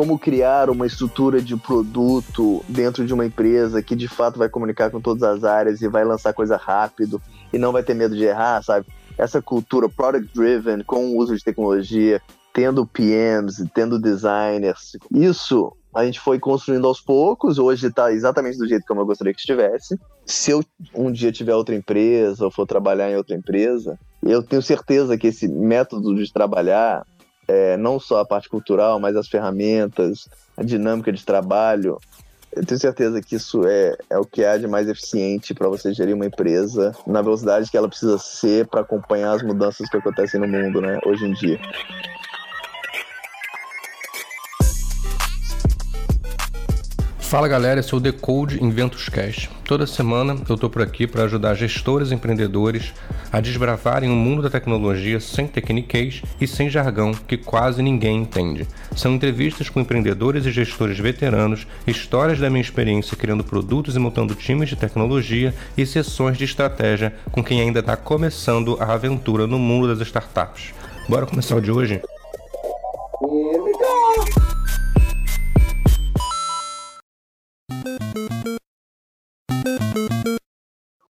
como criar uma estrutura de produto dentro de uma empresa que de fato vai comunicar com todas as áreas e vai lançar coisa rápido e não vai ter medo de errar, sabe? Essa cultura product driven com o uso de tecnologia, tendo PMs, tendo designers, isso a gente foi construindo aos poucos. Hoje está exatamente do jeito como eu gostaria que estivesse. Se eu um dia tiver outra empresa ou for trabalhar em outra empresa, eu tenho certeza que esse método de trabalhar é, não só a parte cultural, mas as ferramentas, a dinâmica de trabalho. Eu tenho certeza que isso é, é o que há de mais eficiente para você gerir uma empresa na velocidade que ela precisa ser para acompanhar as mudanças que acontecem no mundo, né, hoje em dia. Fala galera, esse é o Decode Inventos Cash. Toda semana eu estou por aqui para ajudar gestores e empreendedores a desbravarem o mundo da tecnologia sem tecniquez e sem jargão que quase ninguém entende. São entrevistas com empreendedores e gestores veteranos, histórias da minha experiência criando produtos e montando times de tecnologia e sessões de estratégia com quem ainda está começando a aventura no mundo das startups. Bora começar o de hoje? Here we go.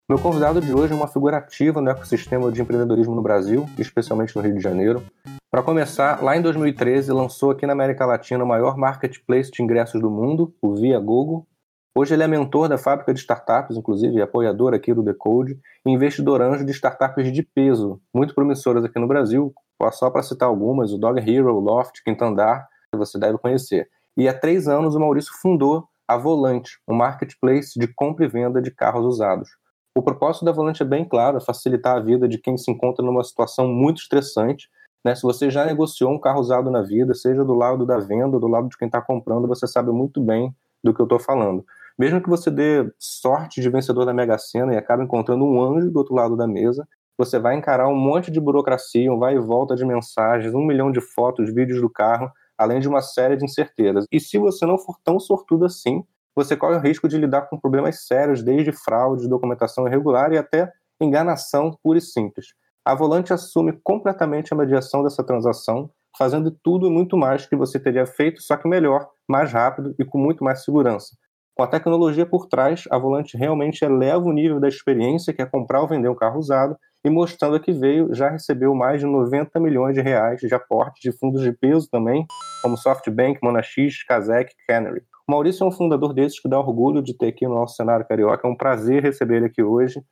Meu convidado de hoje é uma figura ativa no ecossistema de empreendedorismo no Brasil, especialmente no Rio de Janeiro. Para começar, lá em 2013 lançou aqui na América Latina o maior marketplace de ingressos do mundo, o Via Google. Hoje ele é mentor da fábrica de startups, inclusive apoiador aqui do Decode, e investidor anjo de startups de peso, muito promissoras aqui no Brasil, só para citar algumas, o Dog Hero, o Loft, Quinto Andar, que você deve conhecer. E há três anos o Maurício fundou a Volante, um marketplace de compra e venda de carros usados. O propósito da Volante é bem claro, é facilitar a vida de quem se encontra numa situação muito estressante. Né? Se você já negociou um carro usado na vida, seja do lado da venda do lado de quem está comprando, você sabe muito bem do que eu estou falando. Mesmo que você dê sorte de vencedor da Mega Sena e acabe encontrando um anjo do outro lado da mesa, você vai encarar um monte de burocracia, um vai e volta de mensagens, um milhão de fotos, vídeos do carro, além de uma série de incertezas. E se você não for tão sortudo assim, você corre o risco de lidar com problemas sérios, desde fraude, documentação irregular e até enganação pura e simples. A Volante assume completamente a mediação dessa transação, fazendo tudo e muito mais que você teria feito, só que melhor, mais rápido e com muito mais segurança. Com a tecnologia por trás, a Volante realmente eleva o nível da experiência que é comprar ou vender um carro usado e mostrando que veio, já recebeu mais de 90 milhões de reais de aportes de fundos de peso também, como SoftBank, Monax, Kazek, Canary. O Maurício é um fundador desses que dá orgulho de ter aqui no nosso cenário carioca. É um prazer receber ele aqui hoje.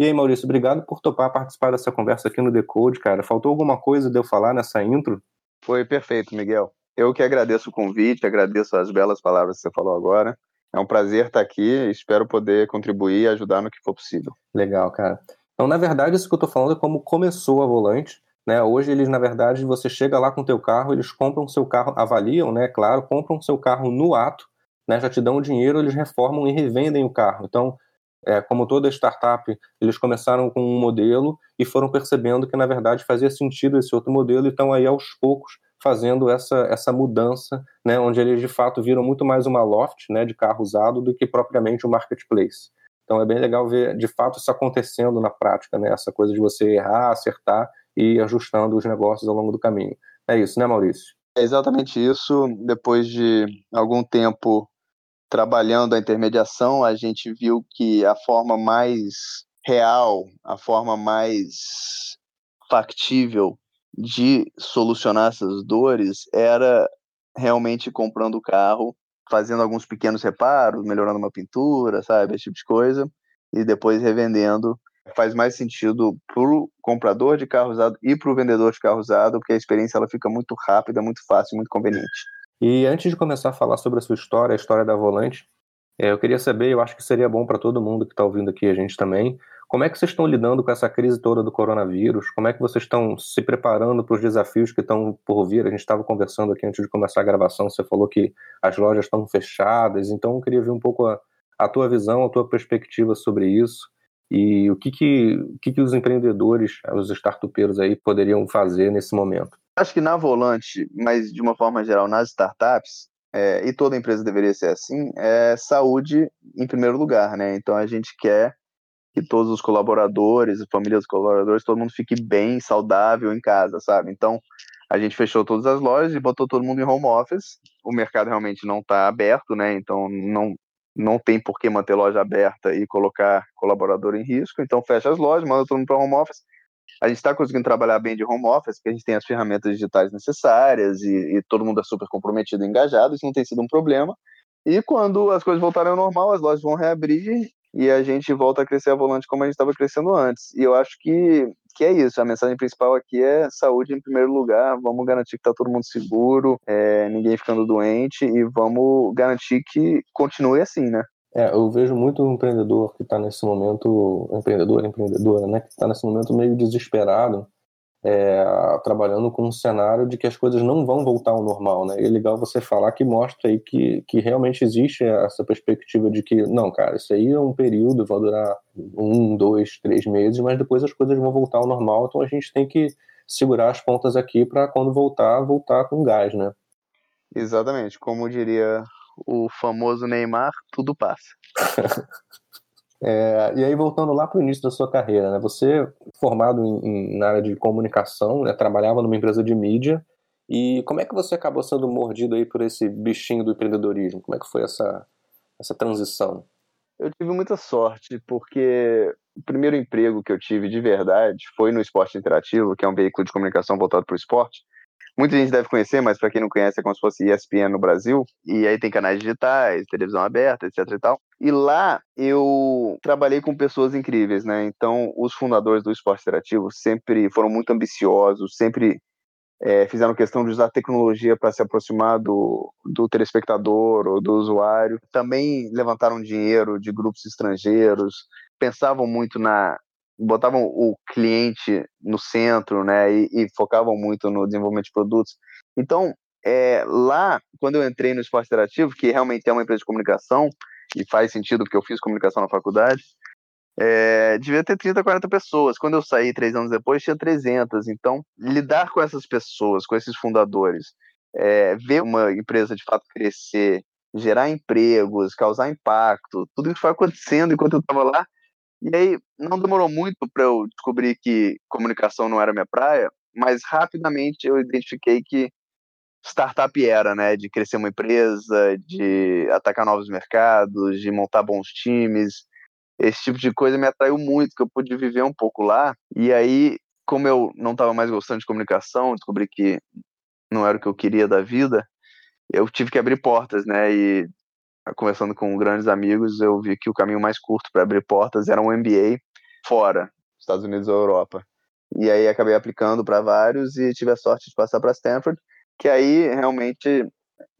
E aí, Maurício, obrigado por topar participar dessa conversa aqui no Decode, cara. Faltou alguma coisa de eu falar nessa intro? Foi perfeito, Miguel. Eu que agradeço o convite, agradeço as belas palavras que você falou agora. É um prazer estar aqui, espero poder contribuir e ajudar no que for possível. Legal, cara. Então, na verdade, isso que eu estou falando é como começou a Volante. Né? Hoje, eles, na verdade, você chega lá com o teu carro, eles compram seu carro, avaliam, né? Claro, compram seu carro no ato, né? já te dão o dinheiro, eles reformam e revendem o carro. Então, é, como toda startup, eles começaram com um modelo e foram percebendo que, na verdade, fazia sentido esse outro modelo e estão aí, aos poucos, fazendo essa, essa mudança, né? onde eles, de fato, viram muito mais uma loft né? de carro usado do que propriamente um marketplace. Então é bem legal ver de fato isso acontecendo na prática, né? Essa coisa de você errar, acertar e ajustando os negócios ao longo do caminho. É isso, né, Maurício? É exatamente isso. Depois de algum tempo trabalhando a intermediação, a gente viu que a forma mais real, a forma mais factível de solucionar essas dores era realmente comprando o carro fazendo alguns pequenos reparos, melhorando uma pintura, sabe, esse tipo de coisa, e depois revendendo. Faz mais sentido para o comprador de carro usado e para o vendedor de carro usado, porque a experiência ela fica muito rápida, muito fácil, muito conveniente. E antes de começar a falar sobre a sua história, a história da Volante, é, eu queria saber, eu acho que seria bom para todo mundo que está ouvindo aqui a gente também, como é que vocês estão lidando com essa crise toda do coronavírus? Como é que vocês estão se preparando para os desafios que estão por vir? A gente estava conversando aqui antes de começar a gravação, você falou que as lojas estão fechadas, então eu queria ver um pouco a, a tua visão, a tua perspectiva sobre isso e o que, que, o que, que os empreendedores, os startupeiros aí poderiam fazer nesse momento. Acho que na Volante, mas de uma forma geral nas startups, é, e toda empresa deveria ser assim, é saúde em primeiro lugar, né? Então a gente quer que todos os colaboradores, a família dos colaboradores, todo mundo fique bem, saudável em casa, sabe? Então, a gente fechou todas as lojas e botou todo mundo em home office. O mercado realmente não está aberto, né? Então não, não tem por que manter loja aberta e colocar colaborador em risco. Então fecha as lojas, manda todo mundo para home office. A gente está conseguindo trabalhar bem de home office, porque a gente tem as ferramentas digitais necessárias e, e todo mundo é super comprometido e engajado, isso não tem sido um problema. E quando as coisas voltarem ao normal, as lojas vão reabrir e a gente volta a crescer a volante como a gente estava crescendo antes. E eu acho que, que é isso. A mensagem principal aqui é saúde em primeiro lugar. Vamos garantir que está todo mundo seguro, é, ninguém ficando doente e vamos garantir que continue assim, né? É, eu vejo muito empreendedor que está nesse momento, empreendedor, empreendedora, né, que está nesse momento meio desesperado, é, trabalhando com um cenário de que as coisas não vão voltar ao normal, né? E é legal você falar que mostra aí que, que realmente existe essa perspectiva de que, não, cara, isso aí é um período, vai durar um, dois, três meses, mas depois as coisas vão voltar ao normal, então a gente tem que segurar as pontas aqui para quando voltar, voltar com gás, né? Exatamente, como diria o famoso Neymar, tudo passa. É, e aí, voltando lá para o início da sua carreira, né? Você, formado em, em, na área de comunicação, né? trabalhava numa empresa de mídia, e como é que você acabou sendo mordido aí por esse bichinho do empreendedorismo? Como é que foi essa, essa transição? Eu tive muita sorte, porque o primeiro emprego que eu tive de verdade foi no Esporte Interativo, que é um veículo de comunicação voltado para o esporte. Muita gente deve conhecer, mas para quem não conhece é como se fosse ESPN no Brasil. E aí tem canais digitais, televisão aberta, etc e tal. E lá eu trabalhei com pessoas incríveis, né? Então os fundadores do esporte interativo sempre foram muito ambiciosos, sempre é, fizeram questão de usar tecnologia para se aproximar do, do telespectador ou do usuário. Também levantaram dinheiro de grupos estrangeiros, pensavam muito na, botavam o cliente no centro, né, e, e focavam muito no desenvolvimento de produtos. Então, é, lá, quando eu entrei no esporte interativo, que realmente é uma empresa de comunicação, e faz sentido porque eu fiz comunicação na faculdade, é, devia ter 30, 40 pessoas. Quando eu saí três anos depois, tinha 300. Então, lidar com essas pessoas, com esses fundadores, é, ver uma empresa de fato crescer, gerar empregos, causar impacto, tudo isso foi acontecendo enquanto eu estava lá, e aí não demorou muito para eu descobrir que comunicação não era minha praia, mas rapidamente eu identifiquei que startup era, né, de crescer uma empresa, de atacar novos mercados, de montar bons times. Esse tipo de coisa me atraiu muito, que eu pude viver um pouco lá. E aí, como eu não estava mais gostando de comunicação, descobri que não era o que eu queria da vida, eu tive que abrir portas, né? E conversando com grandes amigos, eu vi que o caminho mais curto para abrir portas era um MBA fora, Estados Unidos ou Europa. E aí acabei aplicando para vários e tive a sorte de passar para Stanford, que aí realmente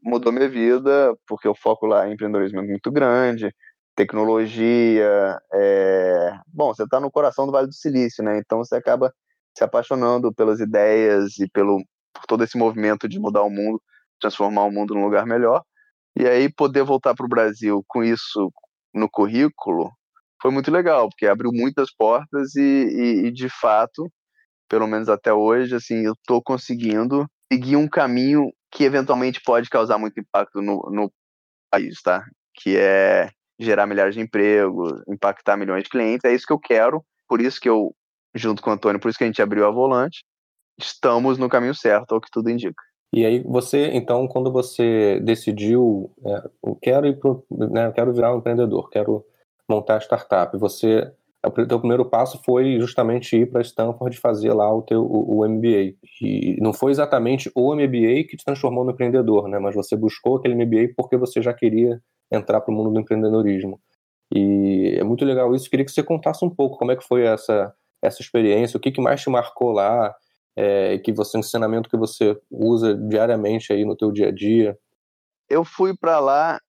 mudou minha vida, porque o foco lá em empreendedorismo é muito grande, tecnologia, é... bom, você está no coração do Vale do Silício, né? Então você acaba se apaixonando pelas ideias e pelo por todo esse movimento de mudar o mundo, transformar o mundo num lugar melhor. E aí poder voltar para o Brasil com isso no currículo foi muito legal, porque abriu muitas portas e, e, e de fato, pelo menos até hoje, assim, eu estou conseguindo seguir um caminho que eventualmente pode causar muito impacto no, no país, tá? Que é gerar milhares de empregos, impactar milhões de clientes. É isso que eu quero, por isso que eu, junto com o Antônio, por isso que a gente abriu a Volante, estamos no caminho certo, é o que tudo indica. E aí você, então, quando você decidiu, é, eu quero ir pro, né, quero virar um empreendedor, quero montar a startup, você, o teu primeiro passo foi justamente ir para Stanford fazer lá o teu o, o, MBA. E não foi exatamente o MBA que te transformou no empreendedor, né? Mas você buscou aquele MBA porque você já queria entrar para o mundo do empreendedorismo. E é muito legal isso. Queria que você contasse um pouco como é que foi essa essa experiência, o que, que mais te marcou lá, é, que você um ensinamento que você usa diariamente aí no teu dia a dia? Eu fui para lá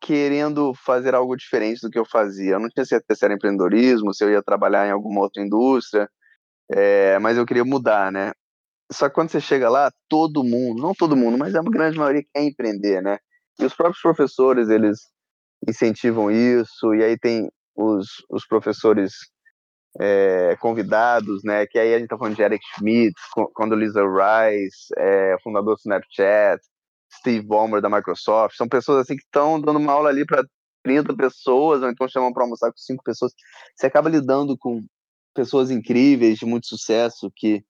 querendo fazer algo diferente do que eu fazia. Eu não tinha certeza se era empreendedorismo, se eu ia trabalhar em alguma outra indústria, é, mas eu queria mudar, né? Só que quando você chega lá, todo mundo, não todo mundo, mas a grande maioria quer empreender, né? E os próprios professores, eles incentivam isso, e aí tem os, os professores é, convidados, né? Que aí a gente tá falando de Eric Schmidt, Condoleezza Rice, é, fundador do Snapchat, Steve Ballmer da Microsoft. São pessoas assim que estão dando uma aula ali para 30 pessoas, ou então chamam para almoçar com cinco pessoas. Você acaba lidando com pessoas incríveis, de muito sucesso, que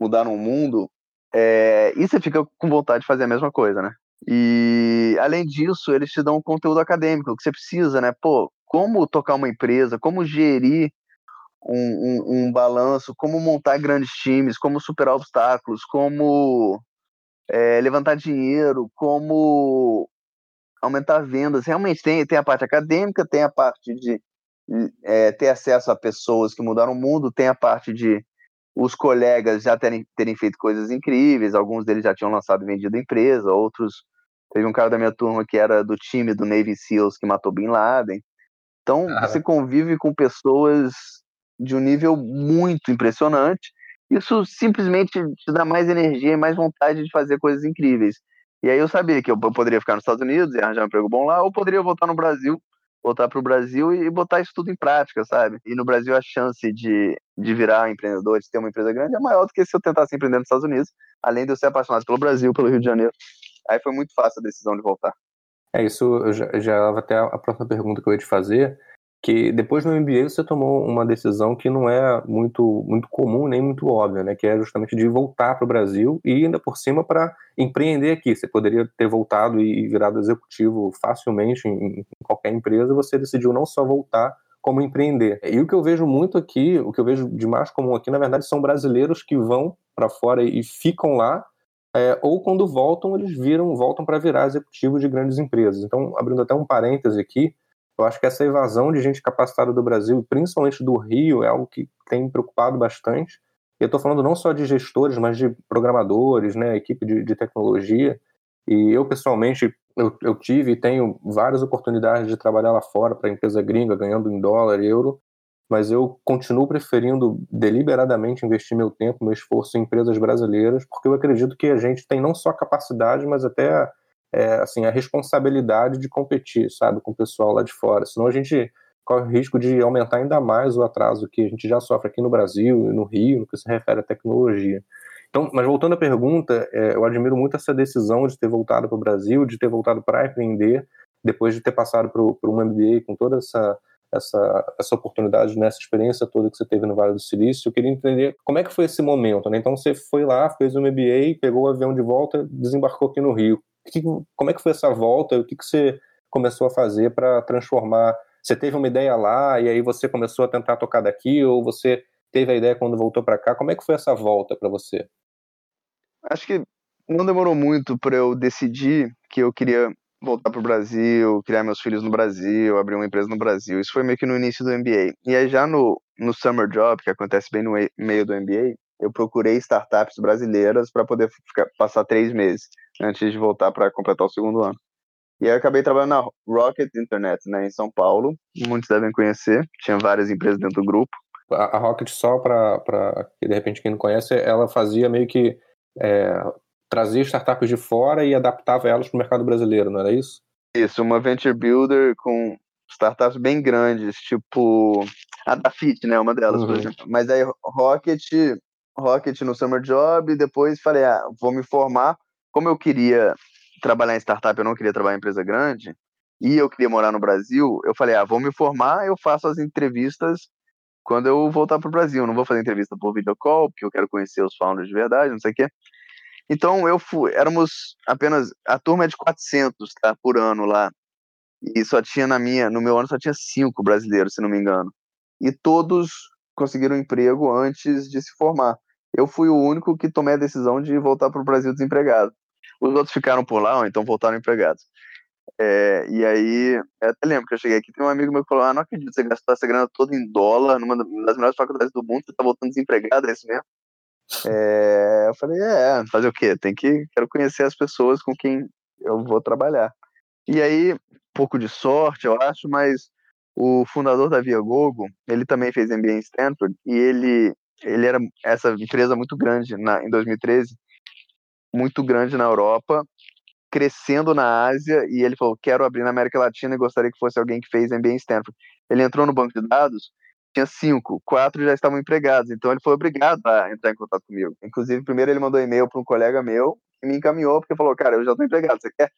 mudaram o mundo. É, e você fica com vontade de fazer a mesma coisa, né? E além disso, eles te dão um conteúdo acadêmico que você precisa, né? Pô, como tocar uma empresa, como gerir um, um, um balanço, como montar grandes times, como superar obstáculos, como é, levantar dinheiro, como aumentar vendas. Realmente tem, tem a parte acadêmica, tem a parte de é, ter acesso a pessoas que mudaram o mundo, tem a parte de os colegas já terem, terem feito coisas incríveis, alguns deles já tinham lançado e vendido empresa, outros. Teve um cara da minha turma que era do time do Navy SEALs que matou Bin Laden. Então, ah. você convive com pessoas de um nível muito impressionante. Isso simplesmente te dá mais energia e mais vontade de fazer coisas incríveis. E aí eu sabia que eu poderia ficar nos Estados Unidos e arranjar um emprego bom lá, ou poderia voltar no Brasil, voltar para o Brasil e botar isso tudo em prática, sabe? E no Brasil a chance de, de virar empreendedor, de ter uma empresa grande, é maior do que se eu tentasse empreender nos Estados Unidos, além de eu ser apaixonado pelo Brasil, pelo Rio de Janeiro. Aí foi muito fácil a decisão de voltar. É isso, já, já até a próxima pergunta que eu ia te fazer, que depois do MBA você tomou uma decisão que não é muito, muito comum nem muito óbvia, né? Que é justamente de voltar para o Brasil e ainda por cima para empreender aqui. Você poderia ter voltado e virado executivo facilmente em, em qualquer empresa. Você decidiu não só voltar como empreender. E o que eu vejo muito aqui, o que eu vejo de mais comum aqui, na verdade, são brasileiros que vão para fora e ficam lá é, ou quando voltam, eles viram, voltam para virar executivos de grandes empresas. Então, abrindo até um parêntese aqui, eu acho que essa evasão de gente capacitada do Brasil, principalmente do Rio, é algo que tem me preocupado bastante. E eu estou falando não só de gestores, mas de programadores, né, equipe de, de tecnologia. E eu, pessoalmente, eu, eu, tive e tenho várias oportunidades de trabalhar lá fora para empresa gringa, ganhando em dólar, euro, mas eu continuo preferindo deliberadamente investir meu tempo, meu esforço em empresas brasileiras, porque eu acredito que a gente tem não só capacidade, mas até é, assim, a responsabilidade de competir, sabe, com o pessoal lá de fora. Senão a gente corre o risco de aumentar ainda mais o atraso que a gente já sofre aqui no Brasil e no Rio, no que se refere à tecnologia. Então, mas voltando à pergunta, é, eu admiro muito essa decisão de ter voltado para o Brasil, de ter voltado para empreender, depois de ter passado por, um MBA com toda essa, essa, essa oportunidade, nessa experiência toda que você teve no Vale do Silício. Eu queria entender como é que foi esse momento, né? Então você foi lá, fez o MBA, pegou o avião de volta, desembarcou aqui no Rio que, como é que foi essa volta? O que, que você começou a fazer para transformar? Você teve uma ideia lá e aí você começou a tentar tocar daqui ou você teve a ideia quando voltou para cá? Como é que foi essa volta para você? Acho que não demorou muito para eu decidir que eu queria voltar para o Brasil, criar meus filhos no Brasil, abrir uma empresa no Brasil. Isso foi meio que no início do MBA. E aí já no, no Summer Job, que acontece bem no meio do MBA, eu procurei startups brasileiras para poder ficar, passar três meses antes de voltar para completar o segundo ano. E aí eu acabei trabalhando na Rocket Internet, né, em São Paulo. Muitos devem conhecer. Tinha várias empresas dentro do grupo. A, a Rocket, só para de repente quem não conhece, ela fazia meio que é, trazia startups de fora e adaptava elas para o mercado brasileiro, não era isso? Isso, uma venture builder com startups bem grandes, tipo a da Fit, né, uma delas, uhum. por exemplo. Mas aí Rocket, Rocket no Summer Job, depois falei, ah, vou me formar como eu queria trabalhar em startup, eu não queria trabalhar em empresa grande, e eu queria morar no Brasil, eu falei, ah, vou me formar, eu faço as entrevistas quando eu voltar para o Brasil. Não vou fazer entrevista por videocall, porque eu quero conhecer os founders de verdade, não sei o quê. Então eu fui, éramos apenas, a turma é de 400, tá, por ano lá. E só tinha na minha, no meu ano só tinha cinco brasileiros, se não me engano. E todos conseguiram emprego antes de se formar. Eu fui o único que tomei a decisão de voltar para o Brasil desempregado. Os outros ficaram por lá, ou então voltaram empregados. É, e aí, até lembro que eu cheguei aqui, tem um amigo meu que falou: Ah, não acredito, você gastou essa grana toda em dólar, numa das melhores faculdades do mundo, você tá voltando desempregado, é isso mesmo? É, eu falei: É, fazer o quê? Tem que, quero conhecer as pessoas com quem eu vou trabalhar. E aí, pouco de sorte, eu acho, mas o fundador da Viagogo, ele também fez MBA em Stanford, e ele, ele era essa empresa muito grande na, em 2013, muito grande na Europa, crescendo na Ásia, e ele falou: quero abrir na América Latina e gostaria que fosse alguém que fez MBA em Stanford. Ele entrou no banco de dados, tinha cinco, quatro já estavam empregados, então ele foi obrigado a entrar em contato comigo. Inclusive, primeiro ele mandou e-mail para um colega meu que me encaminhou, porque falou: cara, eu já estou empregado, você quer?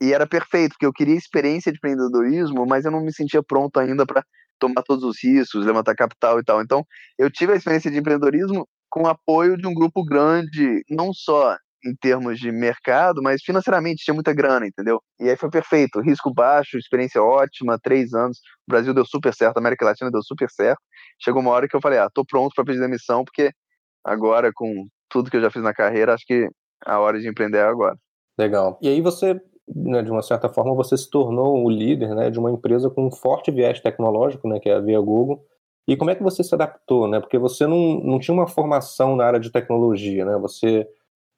E era perfeito, porque eu queria experiência de empreendedorismo, mas eu não me sentia pronto ainda para tomar todos os riscos, levantar capital e tal. Então, eu tive a experiência de empreendedorismo com apoio de um grupo grande, não só em termos de mercado, mas financeiramente tinha muita grana, entendeu? E aí foi perfeito, risco baixo, experiência ótima, três anos, o Brasil deu super certo, a América Latina deu super certo. Chegou uma hora que eu falei, ah, tô pronto para pedir demissão, porque agora com tudo que eu já fiz na carreira, acho que a hora de empreender é agora. Legal. E aí você, né, de uma certa forma, você se tornou o líder, né, de uma empresa com um forte viés tecnológico, né, que é a Via Google. E como é que você se adaptou, né? Porque você não, não tinha uma formação na área de tecnologia, né? Você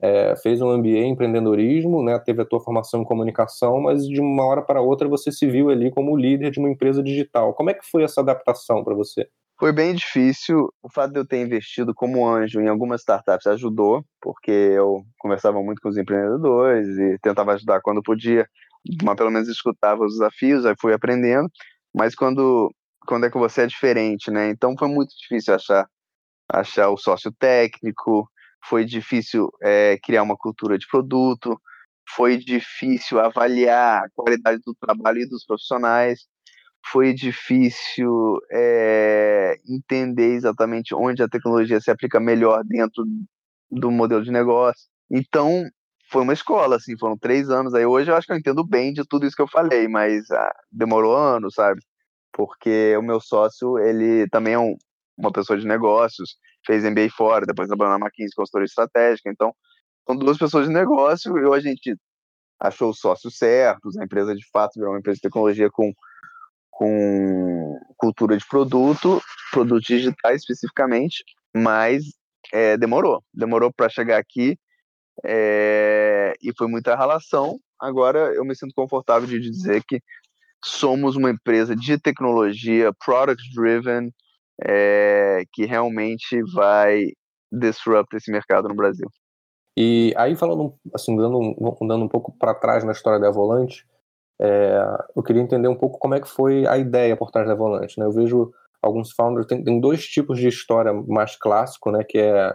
é, fez um MBA em empreendedorismo, né, teve a tua formação em comunicação, mas de uma hora para outra você se viu ali como líder de uma empresa digital. Como é que foi essa adaptação para você? Foi bem difícil. O fato de eu ter investido como anjo em algumas startups ajudou, porque eu conversava muito com os empreendedores e tentava ajudar quando podia, mas pelo menos escutava os desafios, aí fui aprendendo. Mas quando quando é que você é diferente, né? Então foi muito difícil achar achar o sócio técnico, foi difícil é, criar uma cultura de produto, foi difícil avaliar a qualidade do trabalho e dos profissionais, foi difícil é, entender exatamente onde a tecnologia se aplica melhor dentro do modelo de negócio. Então, foi uma escola, assim, foram três anos. Aí hoje eu acho que eu entendo bem de tudo isso que eu falei, mas ah, demorou anos, sabe? Porque o meu sócio, ele também é um, uma pessoa de negócios, fez MBA fora, depois trabalhou na McKinsey, consultoria estratégica. Então, são duas pessoas de negócio e a gente achou os sócios certos, a empresa de fato virou uma empresa de tecnologia com, com cultura de produto, produtos digitais especificamente, mas é, demorou, demorou para chegar aqui é, e foi muita relação. Agora eu me sinto confortável de dizer que somos uma empresa de tecnologia, product driven, é, que realmente vai disrupt esse mercado no Brasil. E aí falando, assim, dando, dando um pouco para trás na história da Volante, é, eu queria entender um pouco como é que foi a ideia por trás da Volante. Né? Eu vejo alguns founders tem, tem dois tipos de história mais clássico, né? Que é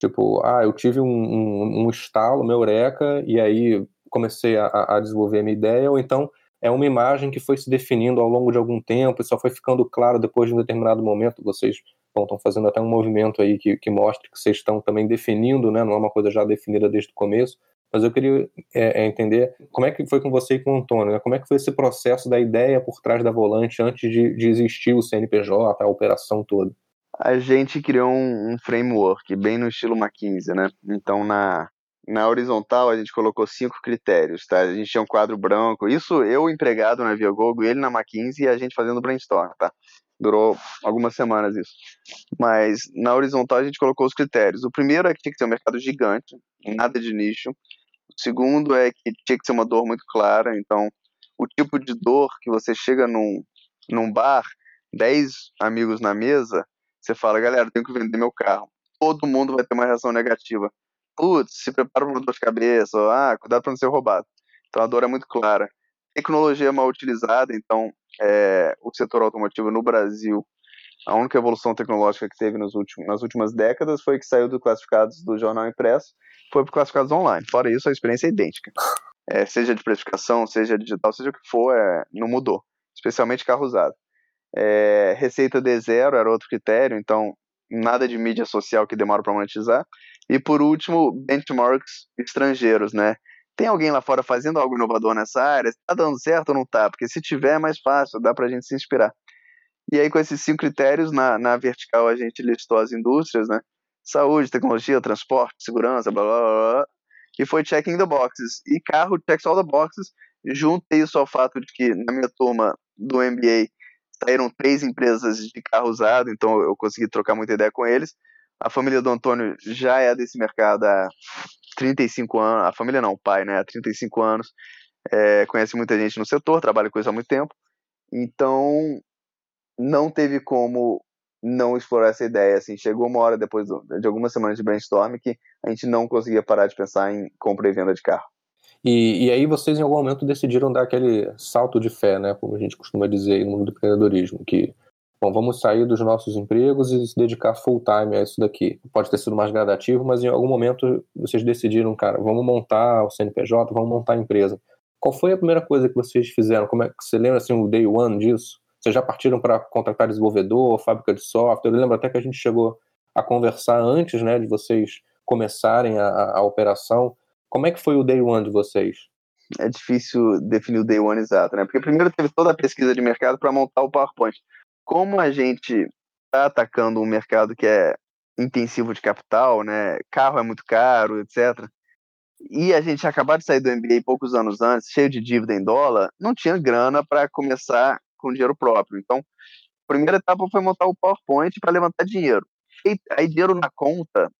tipo, ah, eu tive um, um, um estalo, meu eureka, e aí comecei a, a desenvolver a minha ideia, ou então é uma imagem que foi se definindo ao longo de algum tempo e só foi ficando claro depois de um determinado momento. Vocês estão fazendo até um movimento aí que, que mostra que vocês estão também definindo, né? não é uma coisa já definida desde o começo. Mas eu queria é, é, entender como é que foi com você e com o Antônio, né? como é que foi esse processo da ideia por trás da volante antes de, de existir o CNPJ, a operação toda. A gente criou um, um framework bem no estilo McKinsey, né? Então, na, na horizontal, a gente colocou cinco critérios, tá? A gente tinha um quadro branco. Isso eu empregado na Viagogo, ele na McKinsey e a gente fazendo brainstorm, tá? Durou algumas semanas isso. Mas na horizontal a gente colocou os critérios. O primeiro é que tinha que ser um mercado gigante, nada de nicho. O segundo é que tinha que ser uma dor muito clara. Então, o tipo de dor que você chega num, num bar, 10 amigos na mesa, você fala, galera, tenho que vender meu carro. Todo mundo vai ter uma reação negativa putz, se prepara para dor de cabeça, ou, ah, cuidado para não ser roubado. Então a dor é muito clara. Tecnologia é mal utilizada, então é, o setor automotivo no Brasil, a única evolução tecnológica que teve nos últimos, nas últimas décadas foi que saiu do classificados do jornal impresso, foi para classificados online. Fora isso, a experiência é idêntica. É, seja de precificação, seja digital, seja o que for, é, não mudou. Especialmente carro usado. É, receita de zero era outro critério, então nada de mídia social que demora para monetizar. E por último, benchmarks estrangeiros, né? Tem alguém lá fora fazendo algo inovador nessa área? Está dando certo ou não está? Porque se tiver é mais fácil, dá para a gente se inspirar. E aí, com esses cinco critérios, na, na vertical a gente listou as indústrias, né? Saúde, tecnologia, transporte, segurança, blá blá blá. E foi checking the boxes. E carro checks all the boxes. Junta isso ao fato de que na minha turma do MBA saíram três empresas de carro usado, então eu consegui trocar muita ideia com eles. A família do Antônio já é desse mercado há 35 anos. A família não, o pai, né? Há 35 anos. É, conhece muita gente no setor, trabalha com isso há muito tempo. Então, não teve como não explorar essa ideia. Assim, chegou uma hora depois de algumas semanas de brainstorm que a gente não conseguia parar de pensar em compra e venda de carro. E, e aí vocês em algum momento decidiram dar aquele salto de fé, né, como a gente costuma dizer no mundo do empreendedorismo, que bom, vamos sair dos nossos empregos e se dedicar full time a isso daqui. Pode ter sido mais gradativo, mas em algum momento vocês decidiram, cara, vamos montar o CNPJ, vamos montar a empresa. Qual foi a primeira coisa que vocês fizeram? Como é que você lembra assim o day one disso? Vocês já partiram para contratar desenvolvedor, fábrica de software? Eu lembro até que a gente chegou a conversar antes né, de vocês começarem a, a operação. Como é que foi o day one de vocês? É difícil definir o day one exato, né? Porque primeiro teve toda a pesquisa de mercado para montar o PowerPoint. Como a gente está atacando um mercado que é intensivo de capital, né? Carro é muito caro, etc. E a gente acabou de sair do MBA poucos anos antes, cheio de dívida em dólar, não tinha grana para começar com dinheiro próprio. Então, a primeira etapa foi montar o PowerPoint para levantar dinheiro. E aí, dinheiro na conta,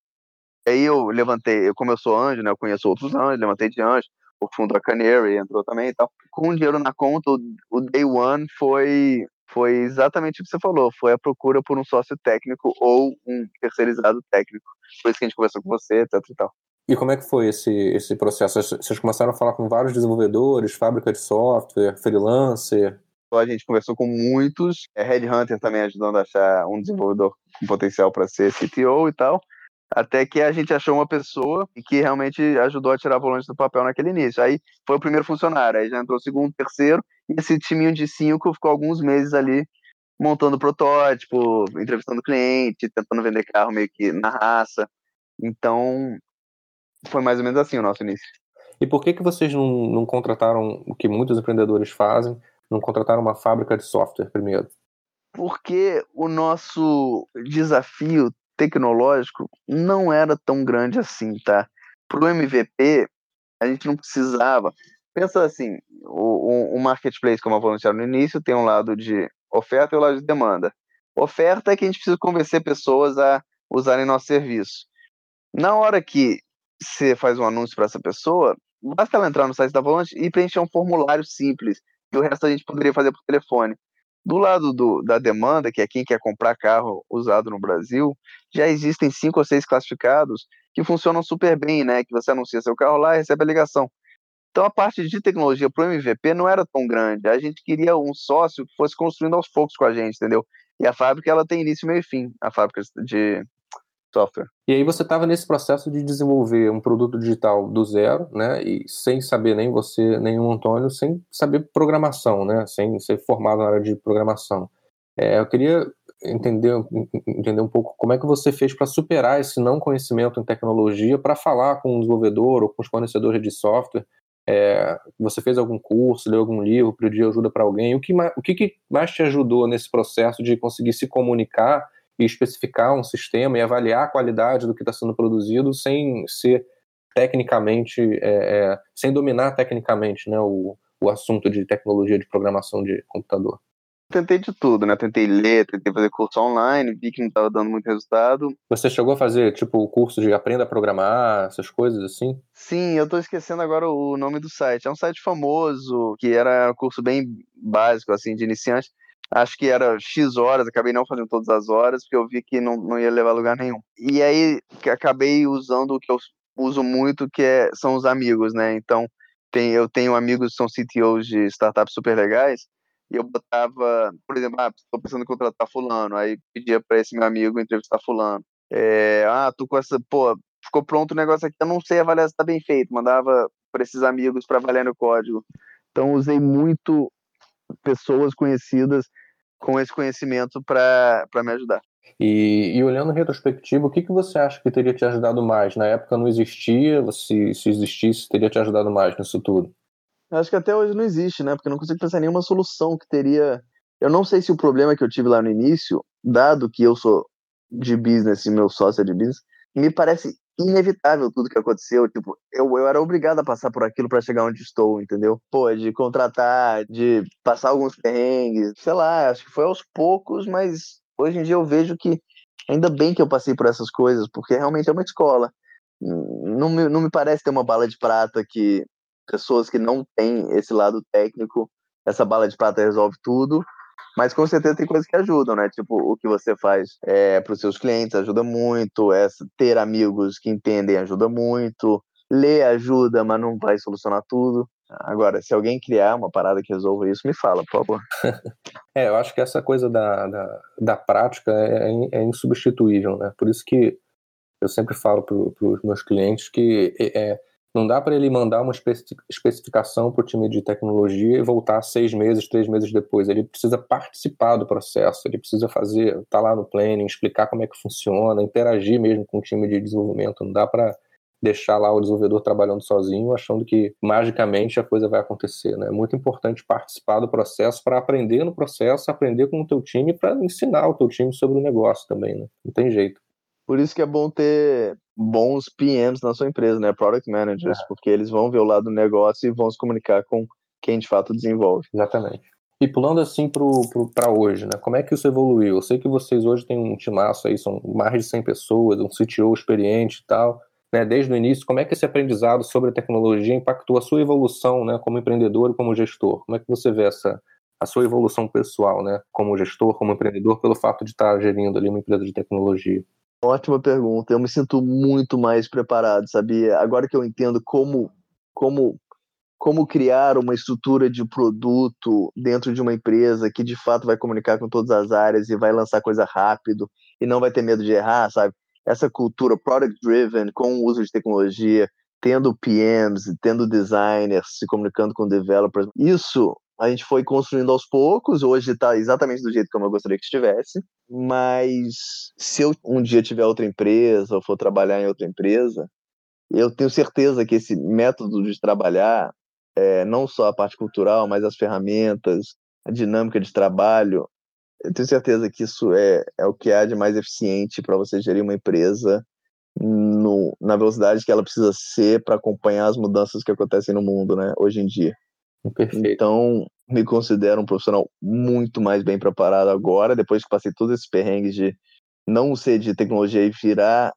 aí eu levantei, como eu sou anjo, né? Eu conheço outros anjos, levantei de anjo, o fundo da Canary entrou também e tal. Com dinheiro na conta, o, o day one foi foi exatamente o que você falou, foi a procura por um sócio técnico ou um terceirizado técnico. Foi isso que a gente conversou com você, etc e tal. E como é que foi esse, esse processo? Vocês começaram a falar com vários desenvolvedores, fábrica de software, freelancer? A gente conversou com muitos, é Headhunter também ajudando a achar um desenvolvedor com potencial para ser CTO e tal. Até que a gente achou uma pessoa que realmente ajudou a tirar volante do papel naquele início. Aí foi o primeiro funcionário, aí já entrou o segundo, terceiro, e esse timinho de cinco ficou alguns meses ali montando protótipo, entrevistando cliente, tentando vender carro meio que na raça. Então, foi mais ou menos assim o nosso início. E por que, que vocês não, não contrataram o que muitos empreendedores fazem, não contrataram uma fábrica de software primeiro? Porque o nosso desafio tecnológico não era tão grande assim, tá? Para o MVP, a gente não precisava. Pensa assim: o, o marketplace, como eu falei no início, tem um lado de oferta e um lado de demanda. Oferta é que a gente precisa convencer pessoas a usarem nosso serviço. Na hora que você faz um anúncio para essa pessoa, basta ela entrar no site da Volante e preencher um formulário simples, que o resto a gente poderia fazer por telefone. Do lado do, da demanda, que é quem quer comprar carro usado no Brasil, já existem cinco ou seis classificados que funcionam super bem, né? Que você anuncia seu carro lá e recebe a ligação. Então a parte de tecnologia para o MVP não era tão grande. A gente queria um sócio que fosse construindo aos poucos com a gente, entendeu? E a fábrica ela tem início, meio e fim, a fábrica de software. E aí você estava nesse processo de desenvolver um produto digital do zero, né? E sem saber nem você, nem o Antônio, sem saber programação, né? Sem ser formado na área de programação. É, eu queria entender, entender um pouco como é que você fez para superar esse não conhecimento em tecnologia para falar com um desenvolvedor ou com os fornecedores de software. É, você fez algum curso, leu algum livro, pediu ajuda para alguém? O que, o que mais te ajudou nesse processo de conseguir se comunicar e especificar um sistema e avaliar a qualidade do que está sendo produzido sem ser tecnicamente, é, é, sem dominar tecnicamente né, o, o assunto de tecnologia de programação de computador? Tentei de tudo, né? Tentei ler, tentei fazer curso online, vi que não estava dando muito resultado. Você chegou a fazer, tipo, o curso de aprenda a programar, essas coisas assim? Sim, eu estou esquecendo agora o nome do site. É um site famoso, que era um curso bem básico, assim, de iniciante acho que era X horas, acabei não fazendo todas as horas, porque eu vi que não, não ia levar lugar nenhum. E aí acabei usando o que eu uso muito, que é, são os amigos, né? Então, tem, eu tenho amigos que são CTOs de startups super legais, e eu botava, por exemplo, ah, estou pensando em contratar fulano, aí pedia para esse meu amigo entrevistar fulano. É, ah, tô com essa, pô, ficou pronto o negócio aqui, eu não sei avaliar se está bem feito, mandava para esses amigos para avaliar no código. Então usei muito pessoas conhecidas com esse conhecimento para me ajudar. E, e, olhando em retrospectiva, o que, que você acha que teria te ajudado mais? Na época não existia, se, se existisse, teria te ajudado mais nisso tudo? Acho que até hoje não existe, né? Porque eu não consigo pensar em nenhuma solução que teria. Eu não sei se o problema que eu tive lá no início, dado que eu sou de business e meu sócio é de business, me parece inevitável tudo que aconteceu. Tipo, eu, eu era obrigado a passar por aquilo para chegar onde estou, entendeu? Pô, de contratar, de passar alguns perrengues, sei lá, acho que foi aos poucos, mas hoje em dia eu vejo que ainda bem que eu passei por essas coisas, porque realmente é uma escola. Não me, não me parece ter uma bala de prata que pessoas que não têm esse lado técnico, essa bala de prata resolve tudo mas com certeza tem coisas que ajudam, né? Tipo, o que você faz é, para os seus clientes ajuda muito, é, ter amigos que entendem ajuda muito, ler ajuda, mas não vai solucionar tudo. Agora, se alguém criar uma parada que resolva isso, me fala, por favor. é, eu acho que essa coisa da, da, da prática é, é, é insubstituível, né? Por isso que eu sempre falo para os meus clientes que é, Não dá para ele mandar uma especificação para o time de tecnologia e voltar seis meses, três meses depois. Ele precisa participar do processo, ele precisa fazer, estar tá lá no planning, explicar como é que funciona, interagir mesmo com o time de desenvolvimento. Não dá para deixar lá o desenvolvedor trabalhando sozinho, achando que magicamente a coisa vai acontecer. Né? É muito importante participar do processo para aprender no processo, aprender com o teu time para ensinar o teu time sobre o negócio também. Né? Não tem jeito. Por isso que é bom ter bons PMs na sua empresa, né? Product Managers, é. porque eles vão ver o lado do negócio e vão se comunicar com quem de fato desenvolve. Exatamente. E pulando assim para hoje, né? Como é que isso evoluiu? Eu sei que vocês hoje têm um timaço aí, são mais de 100 pessoas, um CTO experiente e tal. Né, desde o início, como é que esse aprendizado sobre a tecnologia impactou a sua evolução né, como empreendedor e como gestor? Como é que você vê essa, a sua evolução pessoal, né, como gestor, como empreendedor, pelo fato de estar gerindo ali uma empresa de tecnologia? Ótima pergunta. Eu me sinto muito mais preparado, sabia? Agora que eu entendo como, como, como criar uma estrutura de produto dentro de uma empresa que de fato vai comunicar com todas as áreas e vai lançar coisa rápido e não vai ter medo de errar, sabe? Essa cultura product driven com o uso de tecnologia, tendo PMs, tendo designers se comunicando com developers, isso a gente foi construindo aos poucos, hoje está exatamente do jeito como eu gostaria que estivesse, mas se eu um dia tiver outra empresa ou for trabalhar em outra empresa, eu tenho certeza que esse método de trabalhar, é, não só a parte cultural, mas as ferramentas, a dinâmica de trabalho, eu tenho certeza que isso é, é o que há de mais eficiente para você gerir uma empresa no, na velocidade que ela precisa ser para acompanhar as mudanças que acontecem no mundo, né, hoje em dia. Perfeito. Então, me considero um profissional muito mais bem preparado agora, depois que passei todos esses perrengues de não ser de tecnologia e virar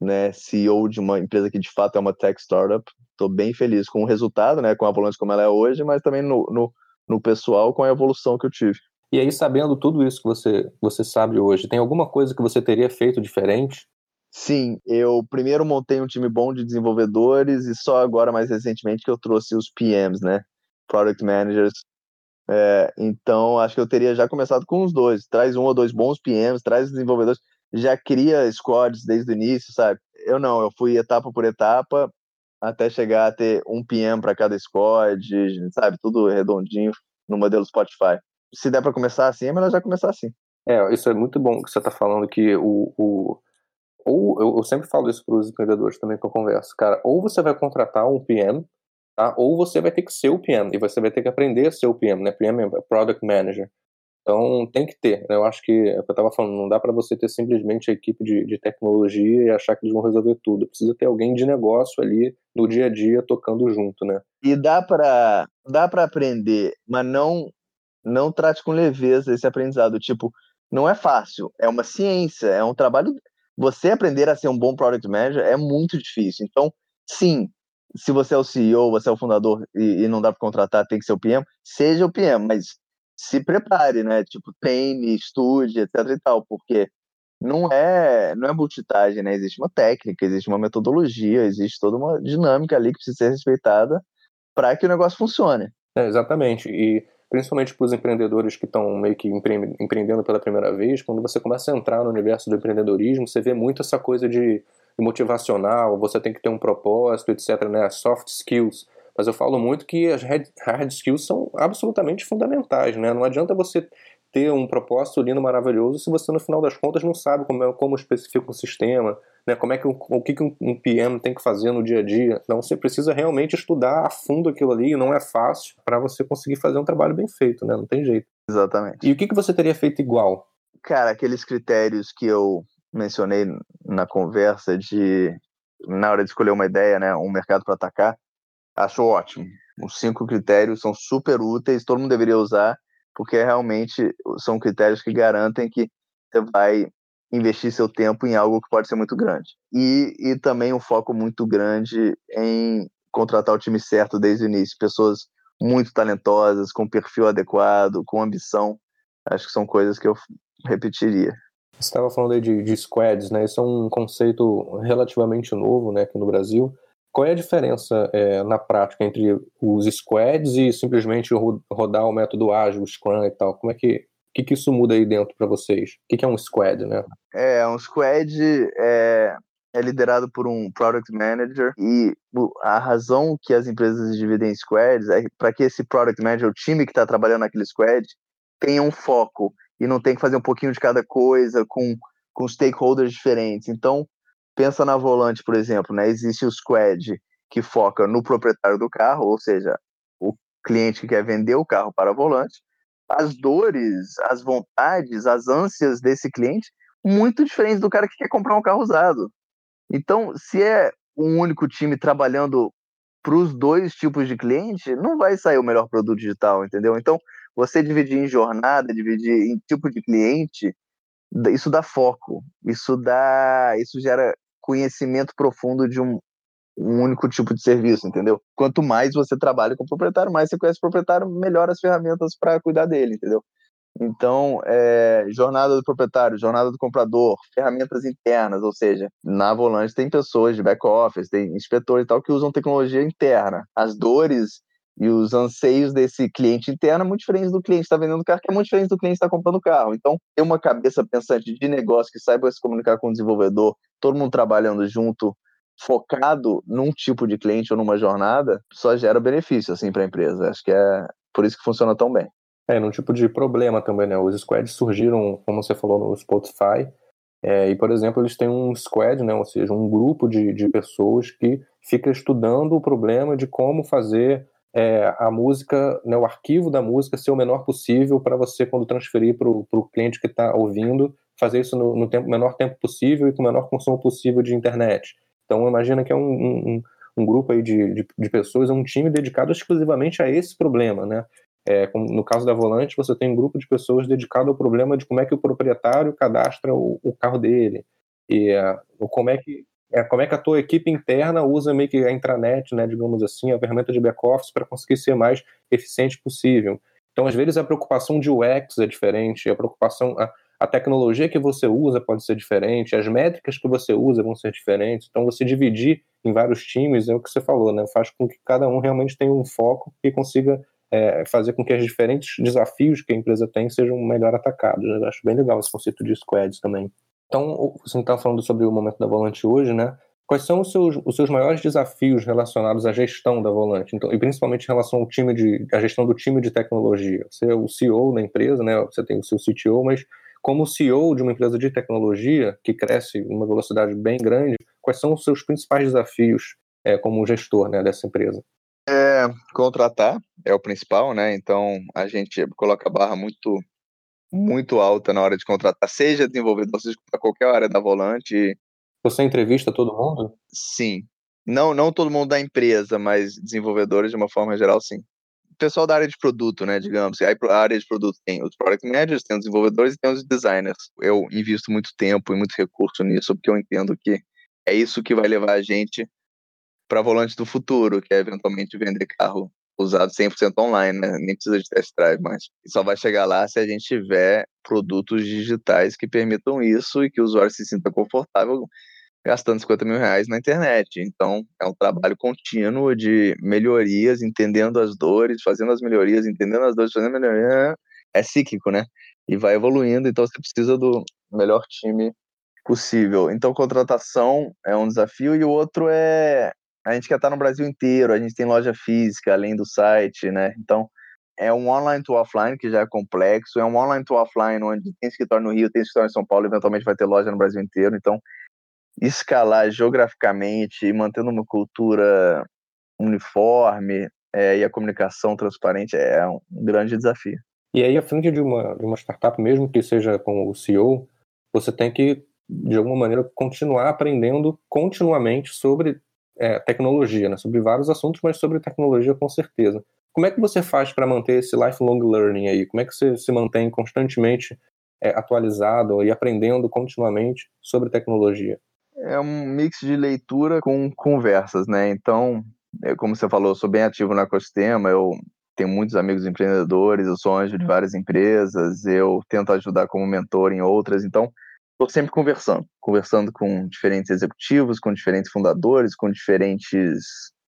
né, CEO de uma empresa que de fato é uma tech startup. Estou bem feliz com o resultado, né, com a Volante como ela é hoje, mas também no, no, no, pessoal com a evolução que eu tive. E aí, sabendo tudo isso que você, você sabe hoje, tem alguma coisa que você teria feito diferente? Sim, eu primeiro montei um time bom de desenvolvedores e só agora, mais recentemente, que eu trouxe os PMs, né? Product Managers. É, então, acho que eu teria já começado com os dois. Traz um ou dois bons PMs, traz desenvolvedores, já cria squads desde o início, sabe? Eu não, eu fui etapa por etapa até chegar a ter um PM para cada squad, sabe? Tudo redondinho no modelo Spotify. Se der para começar assim, é melhor já começar assim. É, isso é muito bom que você está falando que o, o ou eu, eu sempre falo isso para os empreendedores também que eu converso, cara, ou você vai contratar um PM, tá? Ou você vai ter que ser o PM e você vai ter que aprender a ser o PM, né? PM é Product Manager. Então tem que ter. Né? Eu acho que é o que eu estava falando, não dá para você ter simplesmente a equipe de, de, tecnologia e achar que eles vão resolver tudo. Precisa ter alguém de negócio ali no dia a dia tocando junto, né? E dá para dá para aprender, mas não não trate com leveza esse aprendizado. Tipo, não é fácil, é uma ciência, é um trabalho você aprender a ser um bom product manager é muito difícil. Então, sim, se você é o CEO, você é o fundador e, e não dá para contratar, tem que ser o PM, seja o PM, mas se prepare, né? Tipo, treine, estude, etc e tal, porque não é não é multitagem, né? Existe uma técnica, existe uma metodologia, existe toda uma dinâmica ali que precisa ser respeitada para que o negócio funcione. É, exatamente. E principalmente para os empreendedores que estão meio que empreendendo pela primeira vez, quando você começa a entrar no universo do empreendedorismo, você vê muito essa coisa de motivacional, você tem que ter um propósito, etc, né, soft skills. Mas eu falo muito que as hard skills são absolutamente fundamentais, né? Não adianta você ter um propósito lindo, maravilhoso, se você no final das contas não sabe como, é, como especifica um sistema, né, como é que o que, que um PM tem que fazer no dia a dia. Então você precisa realmente estudar a fundo aquilo ali, e não é fácil para você conseguir fazer um trabalho bem feito, né? Não tem jeito. Exatamente. E o que, que você teria feito igual? Cara, aqueles critérios que eu mencionei na conversa de na hora de escolher uma ideia, né, um mercado para atacar, acho ótimo. Os cinco critérios são super úteis, todo mundo deveria usar porque realmente são critérios que garantem que você vai investir seu tempo em algo que pode ser muito grande. E, e também um foco muito grande em contratar o time certo desde o início, pessoas muito talentosas, com perfil adequado, com ambição. Acho que são coisas que eu repetiria. Você estava falando aí de, de squads, né? Isso é um conceito relativamente novo, né, aqui no Brasil. Qual é a diferença é, na prática entre os squads e simplesmente rodar o método ágil, o Scrum e tal? Como é que, que, que isso muda aí dentro para vocês? O que, que, é um squad, né? É, um squad é, é liderado por um product manager e a razão que as empresas dividem em squads é para que esse product manager, o time que está trabalhando naquele squad, tenha um foco e não tem que fazer um pouquinho de cada coisa com, com stakeholders diferentes. Então, pensa na Volante, por exemplo, né? Existe o squad que foca no proprietário do carro, ou seja, o cliente que quer vender o carro para Volante, as dores, as vontades, as ânsias desse cliente muito diferentes do cara que quer comprar um carro usado. Então, se é um único time trabalhando para os dois tipos de cliente, não vai sair o melhor produto digital, entendeu? Então, você dividir em jornada, dividir em tipo de cliente, isso dá foco, isso dá, isso gera conhecimento profundo de um, um único tipo de serviço, entendeu? Quanto mais você trabalha com o proprietário, mais você conhece o proprietário, melhor as ferramentas para cuidar dele, entendeu? Então, é, jornada do proprietário, jornada do comprador, ferramentas internas, ou seja, na Volante tem pessoas de back-office, tem inspetores e tal que usam tecnologia interna. As dores e os anseios desse cliente interno é muito diferente do cliente que está vendendo o carro, que é muito diferente do cliente que está comprando o carro. Então, ter uma cabeça pensante de negócio que saiba se comunicar com o desenvolvedor, todo mundo trabalhando junto, focado num tipo de cliente ou numa jornada, só gera benefício assim para a empresa. Acho que é por isso que funciona tão bem. É, num tipo de problema também, né? Os squads surgiram, como você falou, no Spotify. É, e, por exemplo, eles têm um squad, né? Ou seja, um grupo de, de pessoas que fica estudando o problema de como fazer é, a música, né, o arquivo da música ser o menor possível para você, quando transferir para o cliente que está ouvindo, fazer isso no, no tempo, menor tempo possível e com o menor consumo possível de internet. Então, imagina que é um, um, um grupo aí de, de, de, pessoas, é um time dedicado exclusivamente a esse problema, né? É, no caso da Volante, você tem um grupo de pessoas dedicado ao problema de como é que o proprietário cadastra o, o carro dele e é, como é que é, como é que a tua equipe interna usa meio que a intranet, né, digamos assim, a ferramenta de back-office para conseguir ser mais eficiente possível. Então, às vezes, a preocupação de UX é diferente, a preocupação, a, a tecnologia que você usa pode ser diferente, as métricas que você usa vão ser diferentes. Então, você dividir em vários times é o que você falou, né? Faz com que cada um realmente tenha um foco e consiga é, fazer com que os diferentes desafios que a empresa tem sejam melhor atacados. Eu acho bem legal esse conceito de squads também. Então, você está falando sobre o momento da Volante hoje, né? Quais são os seus, os seus maiores desafios relacionados à gestão da Volante, então, e principalmente em relação ao time de, à gestão do time de tecnologia? Você é o CEO da empresa, né? Você tem o seu CTO, mas como CEO de uma empresa de tecnologia que cresce em uma velocidade bem grande, quais são os seus principais desafios é, como gestor né, dessa empresa? É, contratar é o principal, né? Então a gente coloca a barra muito muito alta na hora de contratar, seja desenvolvedor, seja para qualquer área da volante. Você entrevista todo mundo? Sim. Não, não todo mundo da empresa, mas desenvolvedores de uma forma geral, sim. Pessoal da área de produto, né, digamos. Aí a área de produto tem os product managers, tem os desenvolvedores e tem os designers. Eu invisto muito tempo e muito recurso nisso, porque eu entendo que é isso que vai levar a gente para volante do futuro, que é eventualmente vender carro usado 100% online, né? Nem precisa de test drive mais. só vai chegar lá se a gente tiver produtos digitais que permitam isso e que o usuário se sinta confortável gastando 50 mil reais na internet. Então, é um trabalho contínuo de melhorias, entendendo as dores, fazendo as melhorias, entendendo as dores, fazendo melhorias. É cíclico, né? E vai evoluindo, então você precisa do melhor time possível. Então, contratação é um desafio e o outro é a gente quer estar no Brasil inteiro, a gente tem loja física, além do site, né? Então, é um online to offline, que já é complexo, é um online to offline, onde tem escritório no Rio, tem escritório em São Paulo, eventualmente vai ter loja no Brasil inteiro. Então, escalar geograficamente e mantendo uma cultura uniforme é, e a comunicação transparente é um grande desafio. E aí, à frente de uma, de uma startup, mesmo que seja com o CEO, você tem que, de alguma maneira, continuar aprendendo continuamente sobre é, tecnologia, né? sobre vários assuntos, mas sobre tecnologia com certeza. Como é que você faz para manter esse lifelong learning aí? Como é que você se mantém constantemente é, atualizado e aprendendo continuamente sobre tecnologia? É um mix de leitura com conversas, né? Então, como você falou, eu sou bem ativo no ecossistema, eu tenho muitos amigos empreendedores, eu sou anjo de várias empresas, eu tento ajudar como mentor em outras, então estou sempre conversando, conversando com diferentes executivos, com diferentes fundadores, com diferentes.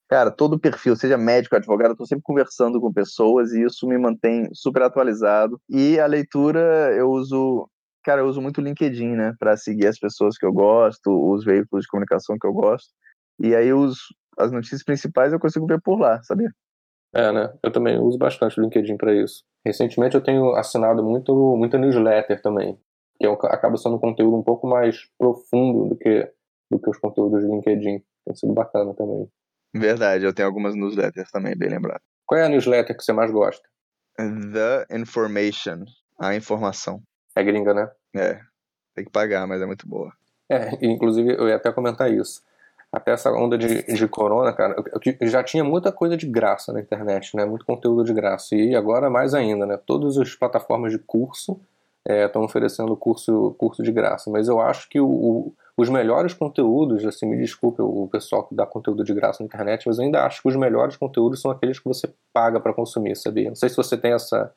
Cara, todo o perfil, seja médico, advogado, estou sempre conversando com pessoas e isso me mantém super atualizado. E a leitura eu uso cara, eu uso muito o LinkedIn, né, para seguir as pessoas que eu gosto, os veículos de comunicação que eu gosto. E aí os, as notícias principais eu consigo ver por lá, sabia? É, né? Eu também uso bastante o LinkedIn para isso. Recentemente eu tenho assinado muito, muita newsletter também, que é, acaba sendo um conteúdo um pouco mais profundo do que, do que os conteúdos do LinkedIn. Tem sido bacana também. Verdade, eu tenho algumas newsletters também, bem lembrado. Qual é a newsletter que você mais gosta? The Information, a informação. É gringa, né? É, tem que pagar, mas é muito boa. É, inclusive eu ia até comentar isso até essa onda de, de corona, cara, eu, eu, já tinha muita coisa de graça na internet, né? Muito conteúdo de graça. E agora mais ainda, né? Todas as plataformas de curso estão é, oferecendo curso, curso de graça. Mas eu acho que o, o, os melhores conteúdos, assim, me desculpe o pessoal que dá conteúdo de graça na internet, mas eu ainda acho que os melhores conteúdos são aqueles que você paga para consumir, sabia? Não sei se você tem essa,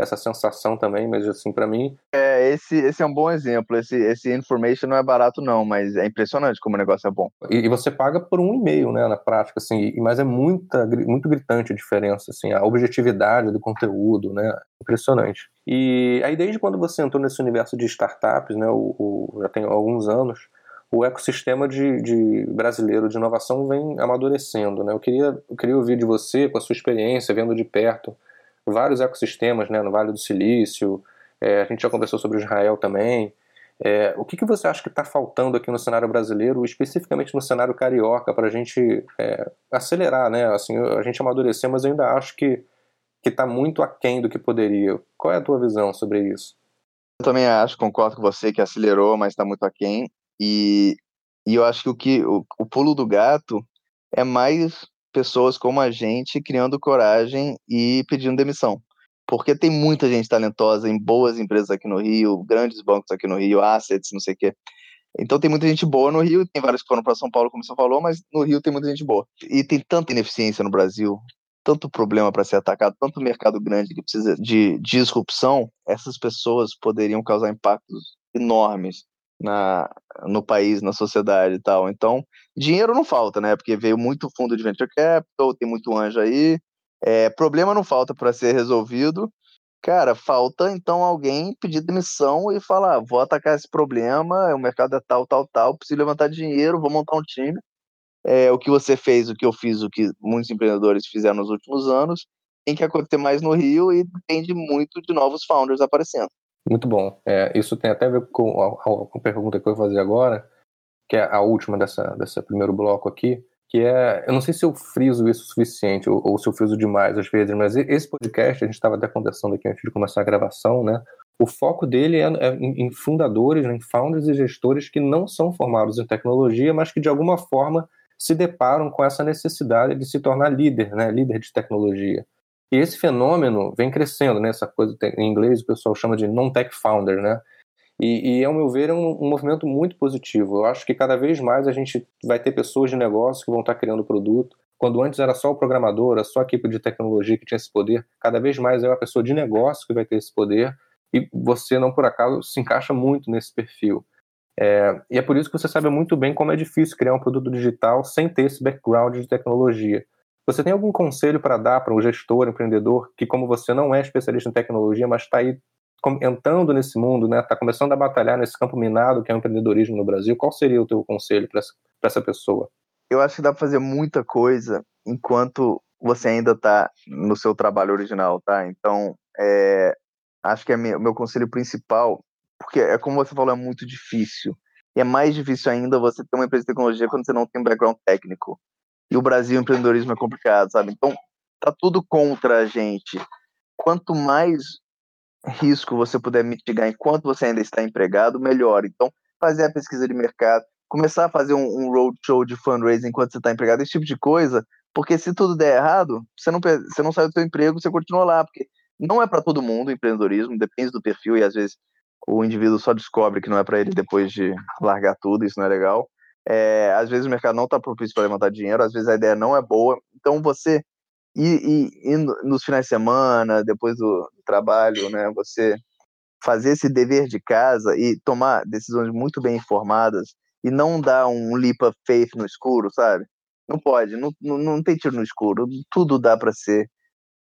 essa sensação também, mas assim, para mim. É, esse, esse é um bom exemplo. Esse, esse information não é barato, não, mas é impressionante como o negócio é bom. E, e você paga por um e-mail, né, na prática, assim, mas é muita, muito gritante a diferença, assim, a objetividade do conteúdo, né? Impressionante. E aí, desde quando você entrou nesse universo de startups, né, o, o já tem alguns anos, o ecossistema de, de, brasileiro de inovação vem amadurecendo. Né? Eu, queria, eu queria ouvir de você, com a sua experiência, vendo de perto, vários ecossistemas né, no Vale do Silício, é, a gente já conversou sobre Israel também. É, o que, que você acha que está faltando aqui no cenário brasileiro, especificamente no cenário carioca, para a gente é, acelerar, né? Assim, a gente amadurecer, mas eu ainda acho que está muito aquém do que poderia. Qual é a tua visão sobre isso? Eu também acho, concordo com você que acelerou, mas está muito aquém. E, e eu acho que o, que o, o pulo do gato é mais pessoas como a gente criando coragem e pedindo demissão. Porque tem muita gente talentosa em boas empresas aqui no Rio, grandes bancos aqui no Rio, assets, não sei o quê. Então tem muita gente boa no Rio, tem vários que foram para São Paulo, como você falou, mas no Rio tem muita gente boa. E tem tanta ineficiência no Brasil, tanto problema para ser atacado, tanto mercado grande que precisa de disrupção, essas pessoas poderiam causar impactos enormes na, no país, na sociedade e tal. Então, dinheiro não falta, né? Porque veio muito fundo de venture capital, tem muito anjo aí. É, problema não falta para ser resolvido. Cara, falta então alguém pedir demissão e falar: ah, vou atacar esse problema, o mercado é tal, tal, tal, preciso levantar dinheiro, vou montar um time. É, o que você fez, o que eu fiz, o que muitos empreendedores fizeram nos últimos anos, tem que acontecer mais no Rio e depende muito de novos founders aparecendo. Muito bom. É, isso tem até a ver com a, a pergunta que eu vou fazer agora, que é a última dessa, desse primeiro bloco aqui, que é, eu não sei se eu friso isso o suficiente ou, ou se eu friso demais às vezes, mas esse podcast, a gente estava até conversando aqui antes de começar a gravação, né? O foco dele é, é em fundadores, né, em founders e gestores que não são formados em tecnologia, mas que de alguma forma se deparam com essa necessidade de se tornar líder, né, líder de tecnologia. E esse fenômeno vem crescendo, né? Essa coisa em inglês o pessoal chama de non-tech founder, né? E, e, ao meu ver, é um, um, movimento muito positivo. Eu acho que cada vez mais a gente vai ter pessoas de negócio que vão estar criando produto. Quando antes era só o programador, era só a equipe de tecnologia que tinha esse poder, cada vez mais é uma pessoa de negócio que vai ter esse poder. E você, não por acaso, se encaixa muito nesse perfil. É, e é por isso que você sabe muito bem como é difícil criar um produto digital sem ter esse background de tecnologia. Você tem algum conselho para dar para um gestor, empreendedor, que como você não é especialista em tecnologia, mas está aí entrando nesse mundo, né, está começando a batalhar nesse campo minado que é o empreendedorismo no Brasil, qual seria o teu conselho para essa, pessoa? Eu acho que dá para fazer muita coisa enquanto você ainda está no seu trabalho original, tá? Então, é, acho que é o meu conselho principal, porque é como você falou, é muito difícil. E é mais difícil ainda você ter uma empresa de tecnologia quando você não tem um background técnico e o Brasil o empreendedorismo é complicado, sabe? Então, tá tudo contra a gente. Quanto mais risco você puder mitigar enquanto você ainda está empregado, melhor. Então, fazer a pesquisa de mercado, começar a fazer um, um roadshow de fundraising enquanto você está empregado, esse tipo de coisa, porque se tudo der errado, você não, você não sai do seu emprego, você continua lá, porque não é para todo mundo o empreendedorismo, depende do perfil e às vezes o indivíduo só descobre que não é para ele depois de largar tudo, isso não é legal. É, às vezes o mercado não está propício para levantar dinheiro, às vezes a ideia não é boa. Então você ir, ir, ir nos finais de semana, depois do trabalho, né, você fazer esse dever de casa e tomar decisões muito bem informadas e não dar um leap of faith no escuro, sabe? Não pode, não, não, não tem tiro no escuro, tudo dá para ser.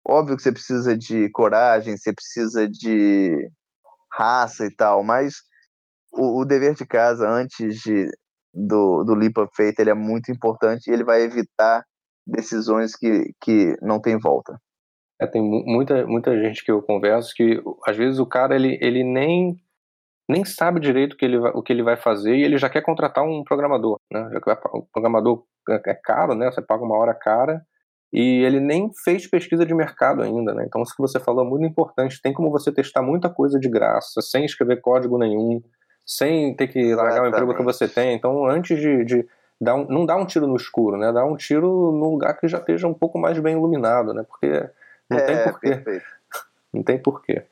Óbvio que você precisa de coragem, você precisa de raça e tal, mas o, o dever de casa antes de, do, do of faith ele é muito importante e ele vai evitar decisões que, que não tem volta. É, tem muita, muita gente que eu converso que às vezes o cara ele, ele nem nem sabe direito o que, ele vai, o que ele vai fazer e ele já quer contratar um programador, né? O programador é, é caro, né? Você paga uma hora cara e ele nem fez pesquisa de mercado ainda, né? Então isso que você falou é muito importante. Tem como você testar muita coisa de graça, sem escrever código nenhum, sem ter que largar o emprego que você tem. Então antes de, de dar um, não dar um tiro no escuro, né? Dar um tiro num lugar que já esteja um pouco mais bem iluminado, né? Porque não é, tem porquê. Perfeito. Não tem porquê.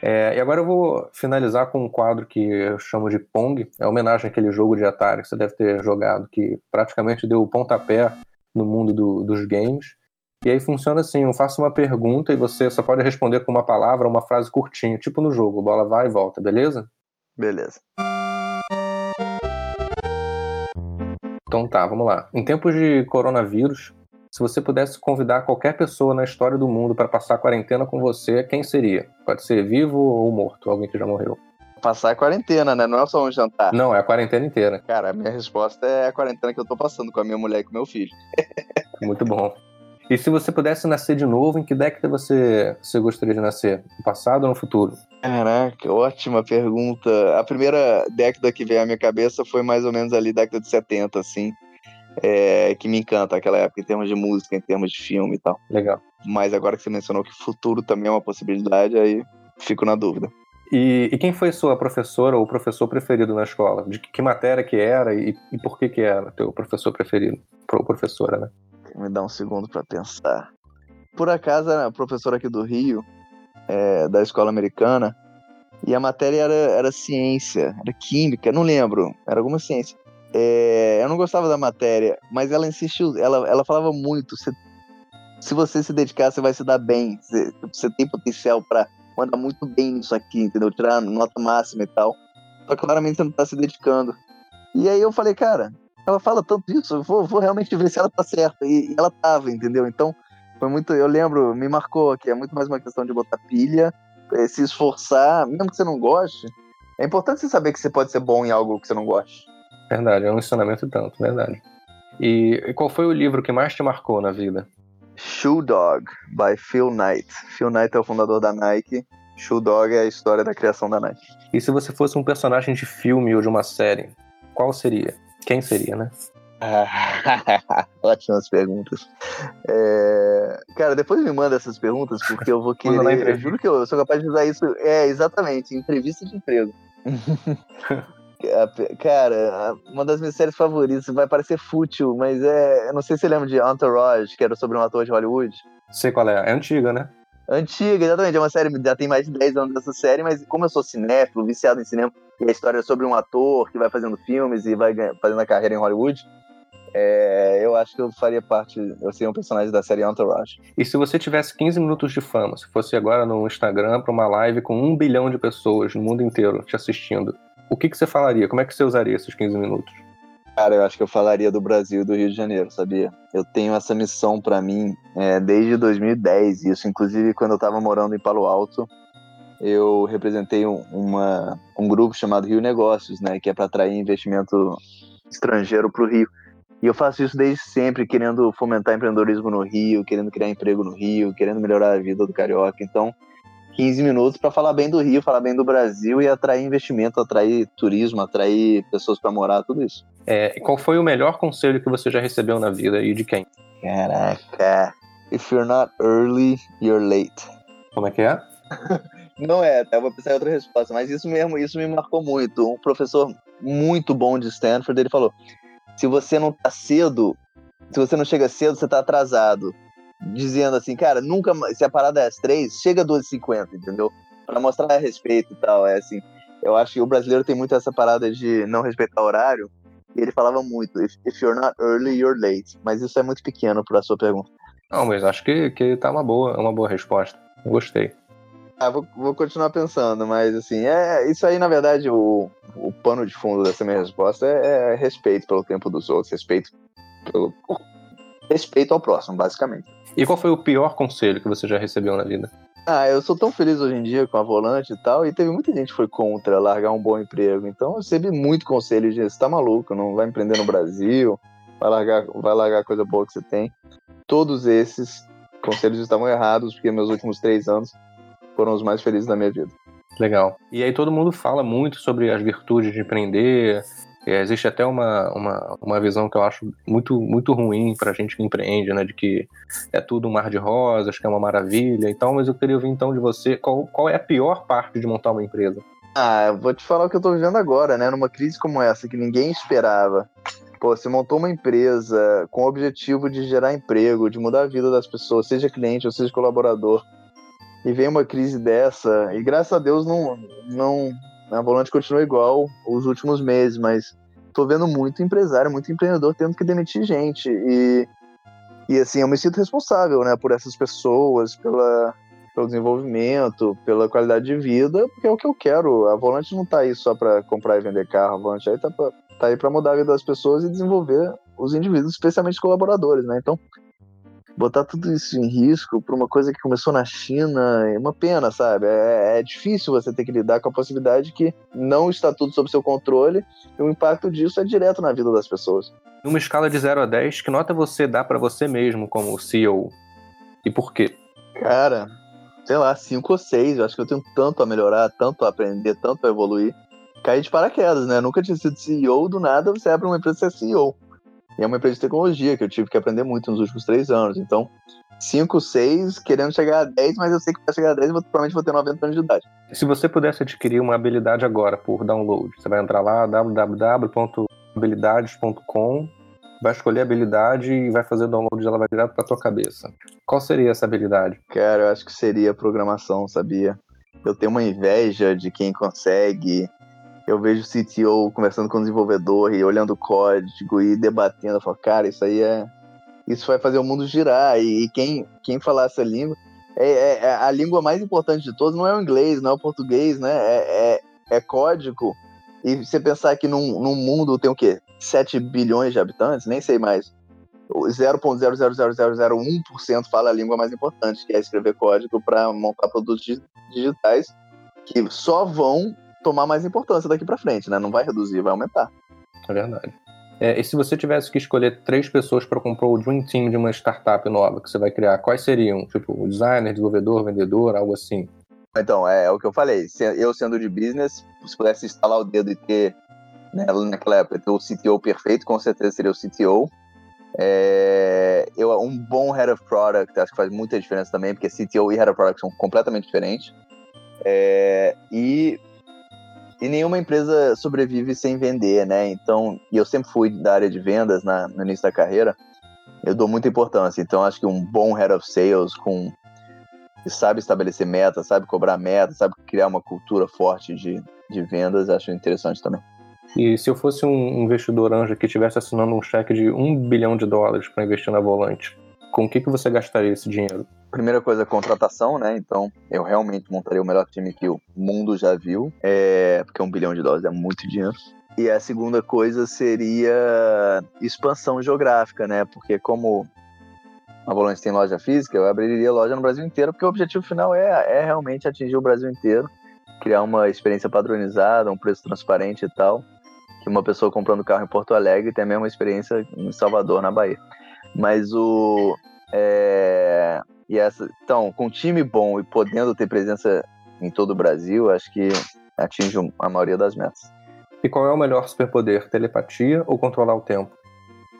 É, e agora eu vou finalizar com um quadro que eu chamo de Pong, é homenagem àquele jogo de Atari que você deve ter jogado, que praticamente deu o pontapé no mundo do, dos games. E aí funciona assim, eu faço uma pergunta e você só pode responder com uma palavra uma frase curtinha, tipo no jogo, bola vai e volta, beleza? Beleza. Então tá, vamos lá. Em tempos de coronavírus, se você pudesse convidar qualquer pessoa na história do mundo para passar a quarentena com você, quem seria? Pode ser vivo ou morto, alguém que já morreu. Passar a quarentena, né? Não é só um jantar. Não, é a quarentena inteira. Cara, a minha resposta é a quarentena que eu tô passando com a minha mulher e com meu filho. Muito bom. E se você pudesse nascer de novo, em que década você, você gostaria de nascer? No passado ou no futuro? Caraca, ótima pergunta. A primeira década que veio à minha cabeça foi mais ou menos ali década de 70, assim é, que me encanta aquela época em termos de música, em termos de filme e tal. Legal. Mas agora que você mencionou que futuro também é uma possibilidade, aí fico na dúvida. E, e quem foi sua professora ou professor preferido na escola? De que, que matéria que era e, e, por que que era teu professor preferido? Ou professora, né? Me dá um segundo para pensar. Por acaso, a professora aqui do Rio, é, da escola americana, e a matéria era, era ciência, era química, não lembro, era alguma ciência. É, eu não gostava da matéria, mas ela insistiu, ela, ela falava muito. Você, se você se dedicar, você vai se dar bem. Você, você tem potencial para mandar muito bem nisso aqui, entendeu? Tirar nota máxima e tal. Só que claramente você não tá se dedicando. E aí eu falei, cara, ela fala tanto isso, eu vou, vou realmente ver se ela tá certa. E, e, ela tava, entendeu? Então, foi muito. Eu lembro, me marcou que é muito mais uma questão de botar pilha, é, se esforçar, mesmo que você não goste. É importante você saber que você pode ser bom em algo que você não goste. Verdade, é um ensinamento tanto, verdade. E, e qual foi o livro que mais te marcou na vida? Shoe Dog, by Phil Knight. Phil Knight é o fundador da Nike. Shoe Dog é a história da criação da Nike. E se você fosse um personagem de filme ou de uma série, qual seria? Quem seria, né? Ótimas perguntas. É... Cara, depois me manda essas perguntas, porque eu vou querer. Eu juro que eu sou capaz de usar isso. É, exatamente, entrevista de emprego. Cara, uma das minhas séries favoritas, vai parecer fútil, mas é. Eu não sei se você lembra de Entourage, que era sobre um ator de Hollywood. Sei qual é, é antiga, né? Antiga, exatamente. É uma série, já tem mais de 10 anos dessa série, mas como eu sou cinéfilo, viciado em cinema, e a história é sobre um ator que vai fazendo filmes e vai fazendo a carreira em Hollywood, é, eu acho que eu faria parte, eu seria um personagem da série Entourage. E se você tivesse 15 minutos de fama, se fosse agora no Instagram para uma live com um bilhão de pessoas no mundo inteiro te assistindo, o que, que você falaria? Como é que você usaria esses 15 minutos? Cara, eu acho que eu falaria do Brasil e do Rio de Janeiro, sabia? Eu tenho essa missão para mim é, desde 2010, isso inclusive quando eu estava morando em Palo Alto, eu representei um, uma, um grupo chamado Rio Negócios, né, que é para atrair investimento estrangeiro para o Rio. E eu faço isso desde sempre, querendo fomentar empreendedorismo no Rio, querendo criar emprego no Rio, querendo melhorar a vida do carioca. Então, 15 minutos para falar bem do Rio, falar bem do Brasil e atrair investimento, atrair turismo, atrair pessoas para morar, tudo isso. É, qual foi o melhor conselho que você já recebeu na vida e de quem? Caraca. If you're not early, you're late. Como é que é? Não é, eu vou pensar em outra resposta, mas isso mesmo, isso me marcou muito. Um professor muito bom de Stanford, ele falou: se você não tá cedo, se você não chega cedo, você tá atrasado dizendo assim, cara, nunca se a parada é às três, chega às 12h50, entendeu? Para mostrar respeito e tal. É assim, eu acho que o brasileiro tem muito essa parada de não respeitar o horário. E ele falava muito, if, if you're not early, you're late. Mas isso é muito pequeno para a sua pergunta. Não, mas acho que, que tá uma boa, uma boa resposta. Gostei. Ah, vou, vou continuar pensando, mas assim, é isso aí, na verdade, o, o pano de fundo dessa minha resposta é, é respeito pelo tempo dos outros, respeito pelo respeito ao próximo, basicamente. E qual foi o pior conselho que você já recebeu na vida? Ah, eu sou tão feliz hoje em dia com a volante e tal, e teve muita gente que foi contra largar um bom emprego. Então eu recebi muito conselho de você tá maluco, não vai empreender no Brasil, vai largar, vai largar a coisa boa que você tem. Todos esses conselhos estavam errados, porque meus últimos três anos foram os mais felizes da minha vida. Legal. E aí todo mundo fala muito sobre as virtudes de empreender. É, existe até uma, uma, uma visão que eu acho muito, muito ruim pra gente que empreende, né? De que é tudo um mar de rosas, que é uma maravilha. Então, mas eu queria ouvir então de você qual, qual é a pior parte de montar uma empresa? Ah, eu vou te falar o que eu tô vivendo agora, né? Numa crise como essa, que ninguém esperava. Pô, você montou uma empresa com o objetivo de gerar emprego, de mudar a vida das pessoas, seja cliente ou seja colaborador e vem uma crise dessa, e graças a Deus não, não a Volante continua igual os últimos meses, mas tô vendo muito empresário, muito empreendedor tendo que demitir gente, e, e assim, eu me sinto responsável, né, por essas pessoas, pela, pelo desenvolvimento, pela qualidade de vida, porque é o que eu quero, a Volante não tá aí só para comprar e vender carro, a Volante aí tá, pra, tá aí para mudar a vida das pessoas e desenvolver os indivíduos, especialmente os colaboradores, né, então botar tudo isso em risco por uma coisa que começou na China é uma pena, sabe? É, é, difícil você ter que lidar com a possibilidade que não está tudo sob seu controle e o impacto disso é direto na vida das pessoas. Numa escala de 0 a 10, que nota você dá para você mesmo como CEO? E por quê? Cara, sei lá, 5 ou 6. Eu acho que eu tenho tanto a melhorar, tanto a aprender, tanto a evoluir. Cair de paraquedas, né? Eu nunca tinha sido CEO, do nada você abre uma empresa e você é CEO. E é uma empresa de tecnologia que eu tive que aprender muito nos últimos três anos. Então, 5, 6, querendo chegar a 10, mas eu sei que para chegar a 10 eu vou, provavelmente vou ter 90 anos de idade. Se você pudesse adquirir uma habilidade agora por download, você vai entrar lá, www.habilidades.com, vai escolher a habilidade e vai fazer o download ela vai direto para tua cabeça. Qual seria essa habilidade? Cara, eu acho que seria programação, sabia? Eu tenho uma inveja de quem consegue eu vejo o CTO conversando com o desenvolvedor e olhando o código e debatendo. Eu falo, cara, isso aí é. Isso vai fazer o mundo girar. E, quem, quem falar essa língua. É, é, é, a língua mais importante de todas não é o inglês, não é o português, né? É, é, é código. E você pensar que num, num mundo tem o quê? 7 bilhões de habitantes? Nem sei mais. 0,00001% fala a língua mais importante, que é escrever código para montar produtos digitais que só vão tomar mais importância daqui para frente, né? Não vai reduzir, vai aumentar. É verdade. É, e se você tivesse que escolher três pessoas para comprar o Dream Team de uma startup nova que você vai criar, quais seriam? Tipo, o designer, desenvolvedor, vendedor, algo assim? Então, é, é o que eu falei. Eu sendo de business, se pudesse instalar o dedo e ter, né, naquela época, ter o CTO perfeito, com certeza seria o CTO. É, eu, um bom Head of Product, acho que faz muita diferença também, porque CTO e Head of Product são completamente diferentes. É, e e nenhuma empresa sobrevive sem vender, né? Então, e eu sempre fui da área de vendas na, no início da carreira, eu dou muita importância. Então, acho que um bom head of sales com que sabe estabelecer metas, sabe cobrar metas, sabe criar uma cultura forte de, de vendas, acho interessante também. E se eu fosse um investidor anjo que estivesse assinando um cheque de um bilhão de dólares para investir na Volante, com o que, que você gastaria esse dinheiro? Primeira coisa, contratação, né? Então, eu realmente montaria o melhor time que o mundo já viu, é... porque um bilhão de dólares é muito dinheiro. E a segunda coisa seria expansão geográfica, né? Porque como a Volante tem loja física, eu abriria loja no Brasil inteiro, porque o objetivo final é, é realmente atingir o Brasil inteiro, criar uma experiência padronizada, um preço transparente e tal, que uma pessoa comprando carro em Porto Alegre tem a mesma experiência em Salvador, na Bahia. Mas o... É, e essa, então, com um time bom e podendo ter presença em todo o Brasil, acho que atinge a maioria das metas. E qual é o melhor superpoder? Telepatia ou controlar o tempo?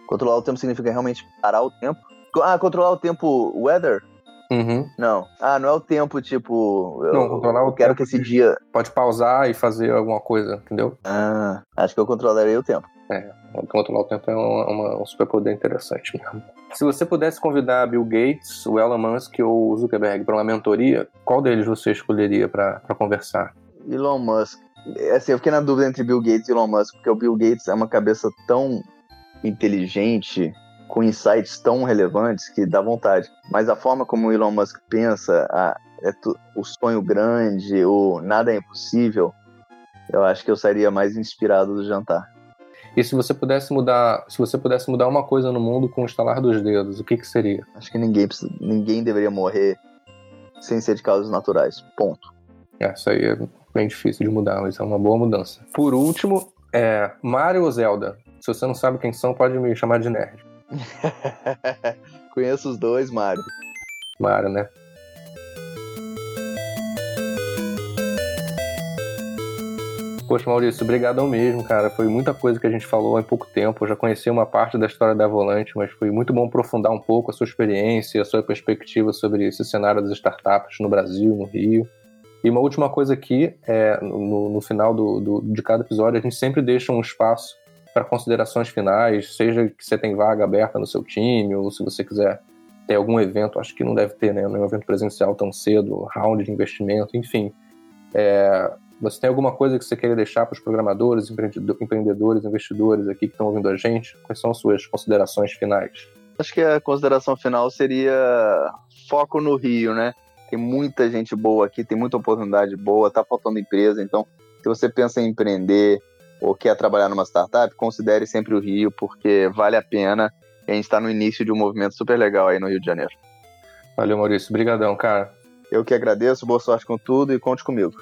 Controlar o tempo significa realmente parar o tempo. Ah, controlar o tempo weather? Uhum. Não. Ah, não é o tempo, tipo. Eu, não, controlar o quero que esse dia. Pode pausar e fazer alguma coisa, entendeu? Ah, acho que eu controlaria o tempo. É, controlar o tempo é uma, uma, um superpoder interessante mesmo. Se você pudesse convidar Bill Gates, o Elon Musk ou o Zuckerberg para uma mentoria, qual deles você escolheria para conversar? Elon Musk. É assim, eu fiquei na dúvida entre Bill Gates e Elon Musk, porque o Bill Gates é uma cabeça tão inteligente, com insights tão relevantes que dá vontade. Mas a forma como o Elon Musk pensa, a, é tu, o sonho grande, o nada é impossível, eu acho que eu sairia mais inspirado do jantar. E se você pudesse mudar, se você pudesse mudar uma coisa no mundo com o estalar dos dedos, o que que seria? Acho que ninguém ninguém deveria morrer sem ser de causas naturais. Ponto. É, isso aí é bem difícil de mudar, mas é uma boa mudança. Por último, é Mario ou Zelda? Se você não sabe quem são, pode me chamar de nerd. Conheço os dois, Mario. Mario, né? Poxa, Maurício, obrigadão mesmo, cara. Foi muita coisa que a gente falou em pouco tempo. Eu já conheci uma parte da história da Volante, mas foi muito bom aprofundar um pouco a sua experiência, a sua perspectiva sobre esse cenário das startups no Brasil, no Rio. E uma última coisa aqui, é, no, no final do, do, de cada episódio, a gente sempre deixa um espaço para considerações finais, seja que você tem vaga aberta no seu time, ou se você quiser ter algum evento, acho que não deve ter, né? Nenhum evento presencial tão cedo, round de investimento, enfim. É, você tem alguma coisa que você queira deixar para os programadores, empreendedores, investidores aqui que estão ouvindo a gente? Quais são as suas considerações finais? Acho que a consideração final seria foco no Rio, né? Tem muita gente boa aqui, tem muita oportunidade boa, tá faltando empresa, então se você pensa em empreender ou quer trabalhar numa startup, considere sempre o Rio, porque vale a pena. E a gente está no início de um movimento super legal aí no Rio de Janeiro. Valeu, Maurício. Obrigadão, cara. Eu que agradeço, boa sorte com tudo e conte comigo.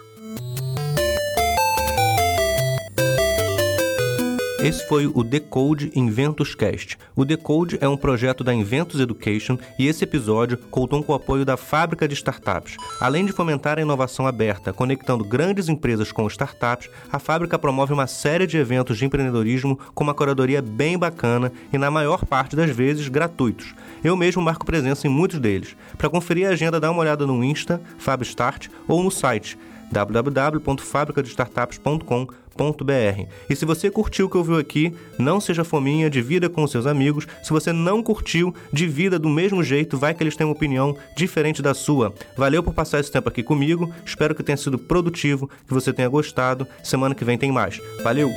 Esse foi o Decode Inventus Cast. O Decode é um projeto da Inventus Education e esse episódio contou com o apoio da Fábrica de Startups. Além de fomentar a inovação aberta, conectando grandes empresas com startups, a fábrica promove uma série de eventos de empreendedorismo com uma curadoria bem bacana e, na maior parte das vezes, gratuitos. Eu mesmo marco presença em muitos deles. Para conferir a agenda, dá uma olhada no Insta, FabStart ou no site www.fabricadestartups.com.br. E se você curtiu o que ouviu aqui, não seja fominha, divida com seus amigos. Se você não curtiu, divida do mesmo jeito, vai que eles têm uma opinião diferente da sua. Valeu por passar esse tempo aqui comigo, espero que tenha sido produtivo, que você tenha gostado. Semana que vem tem mais. Valeu!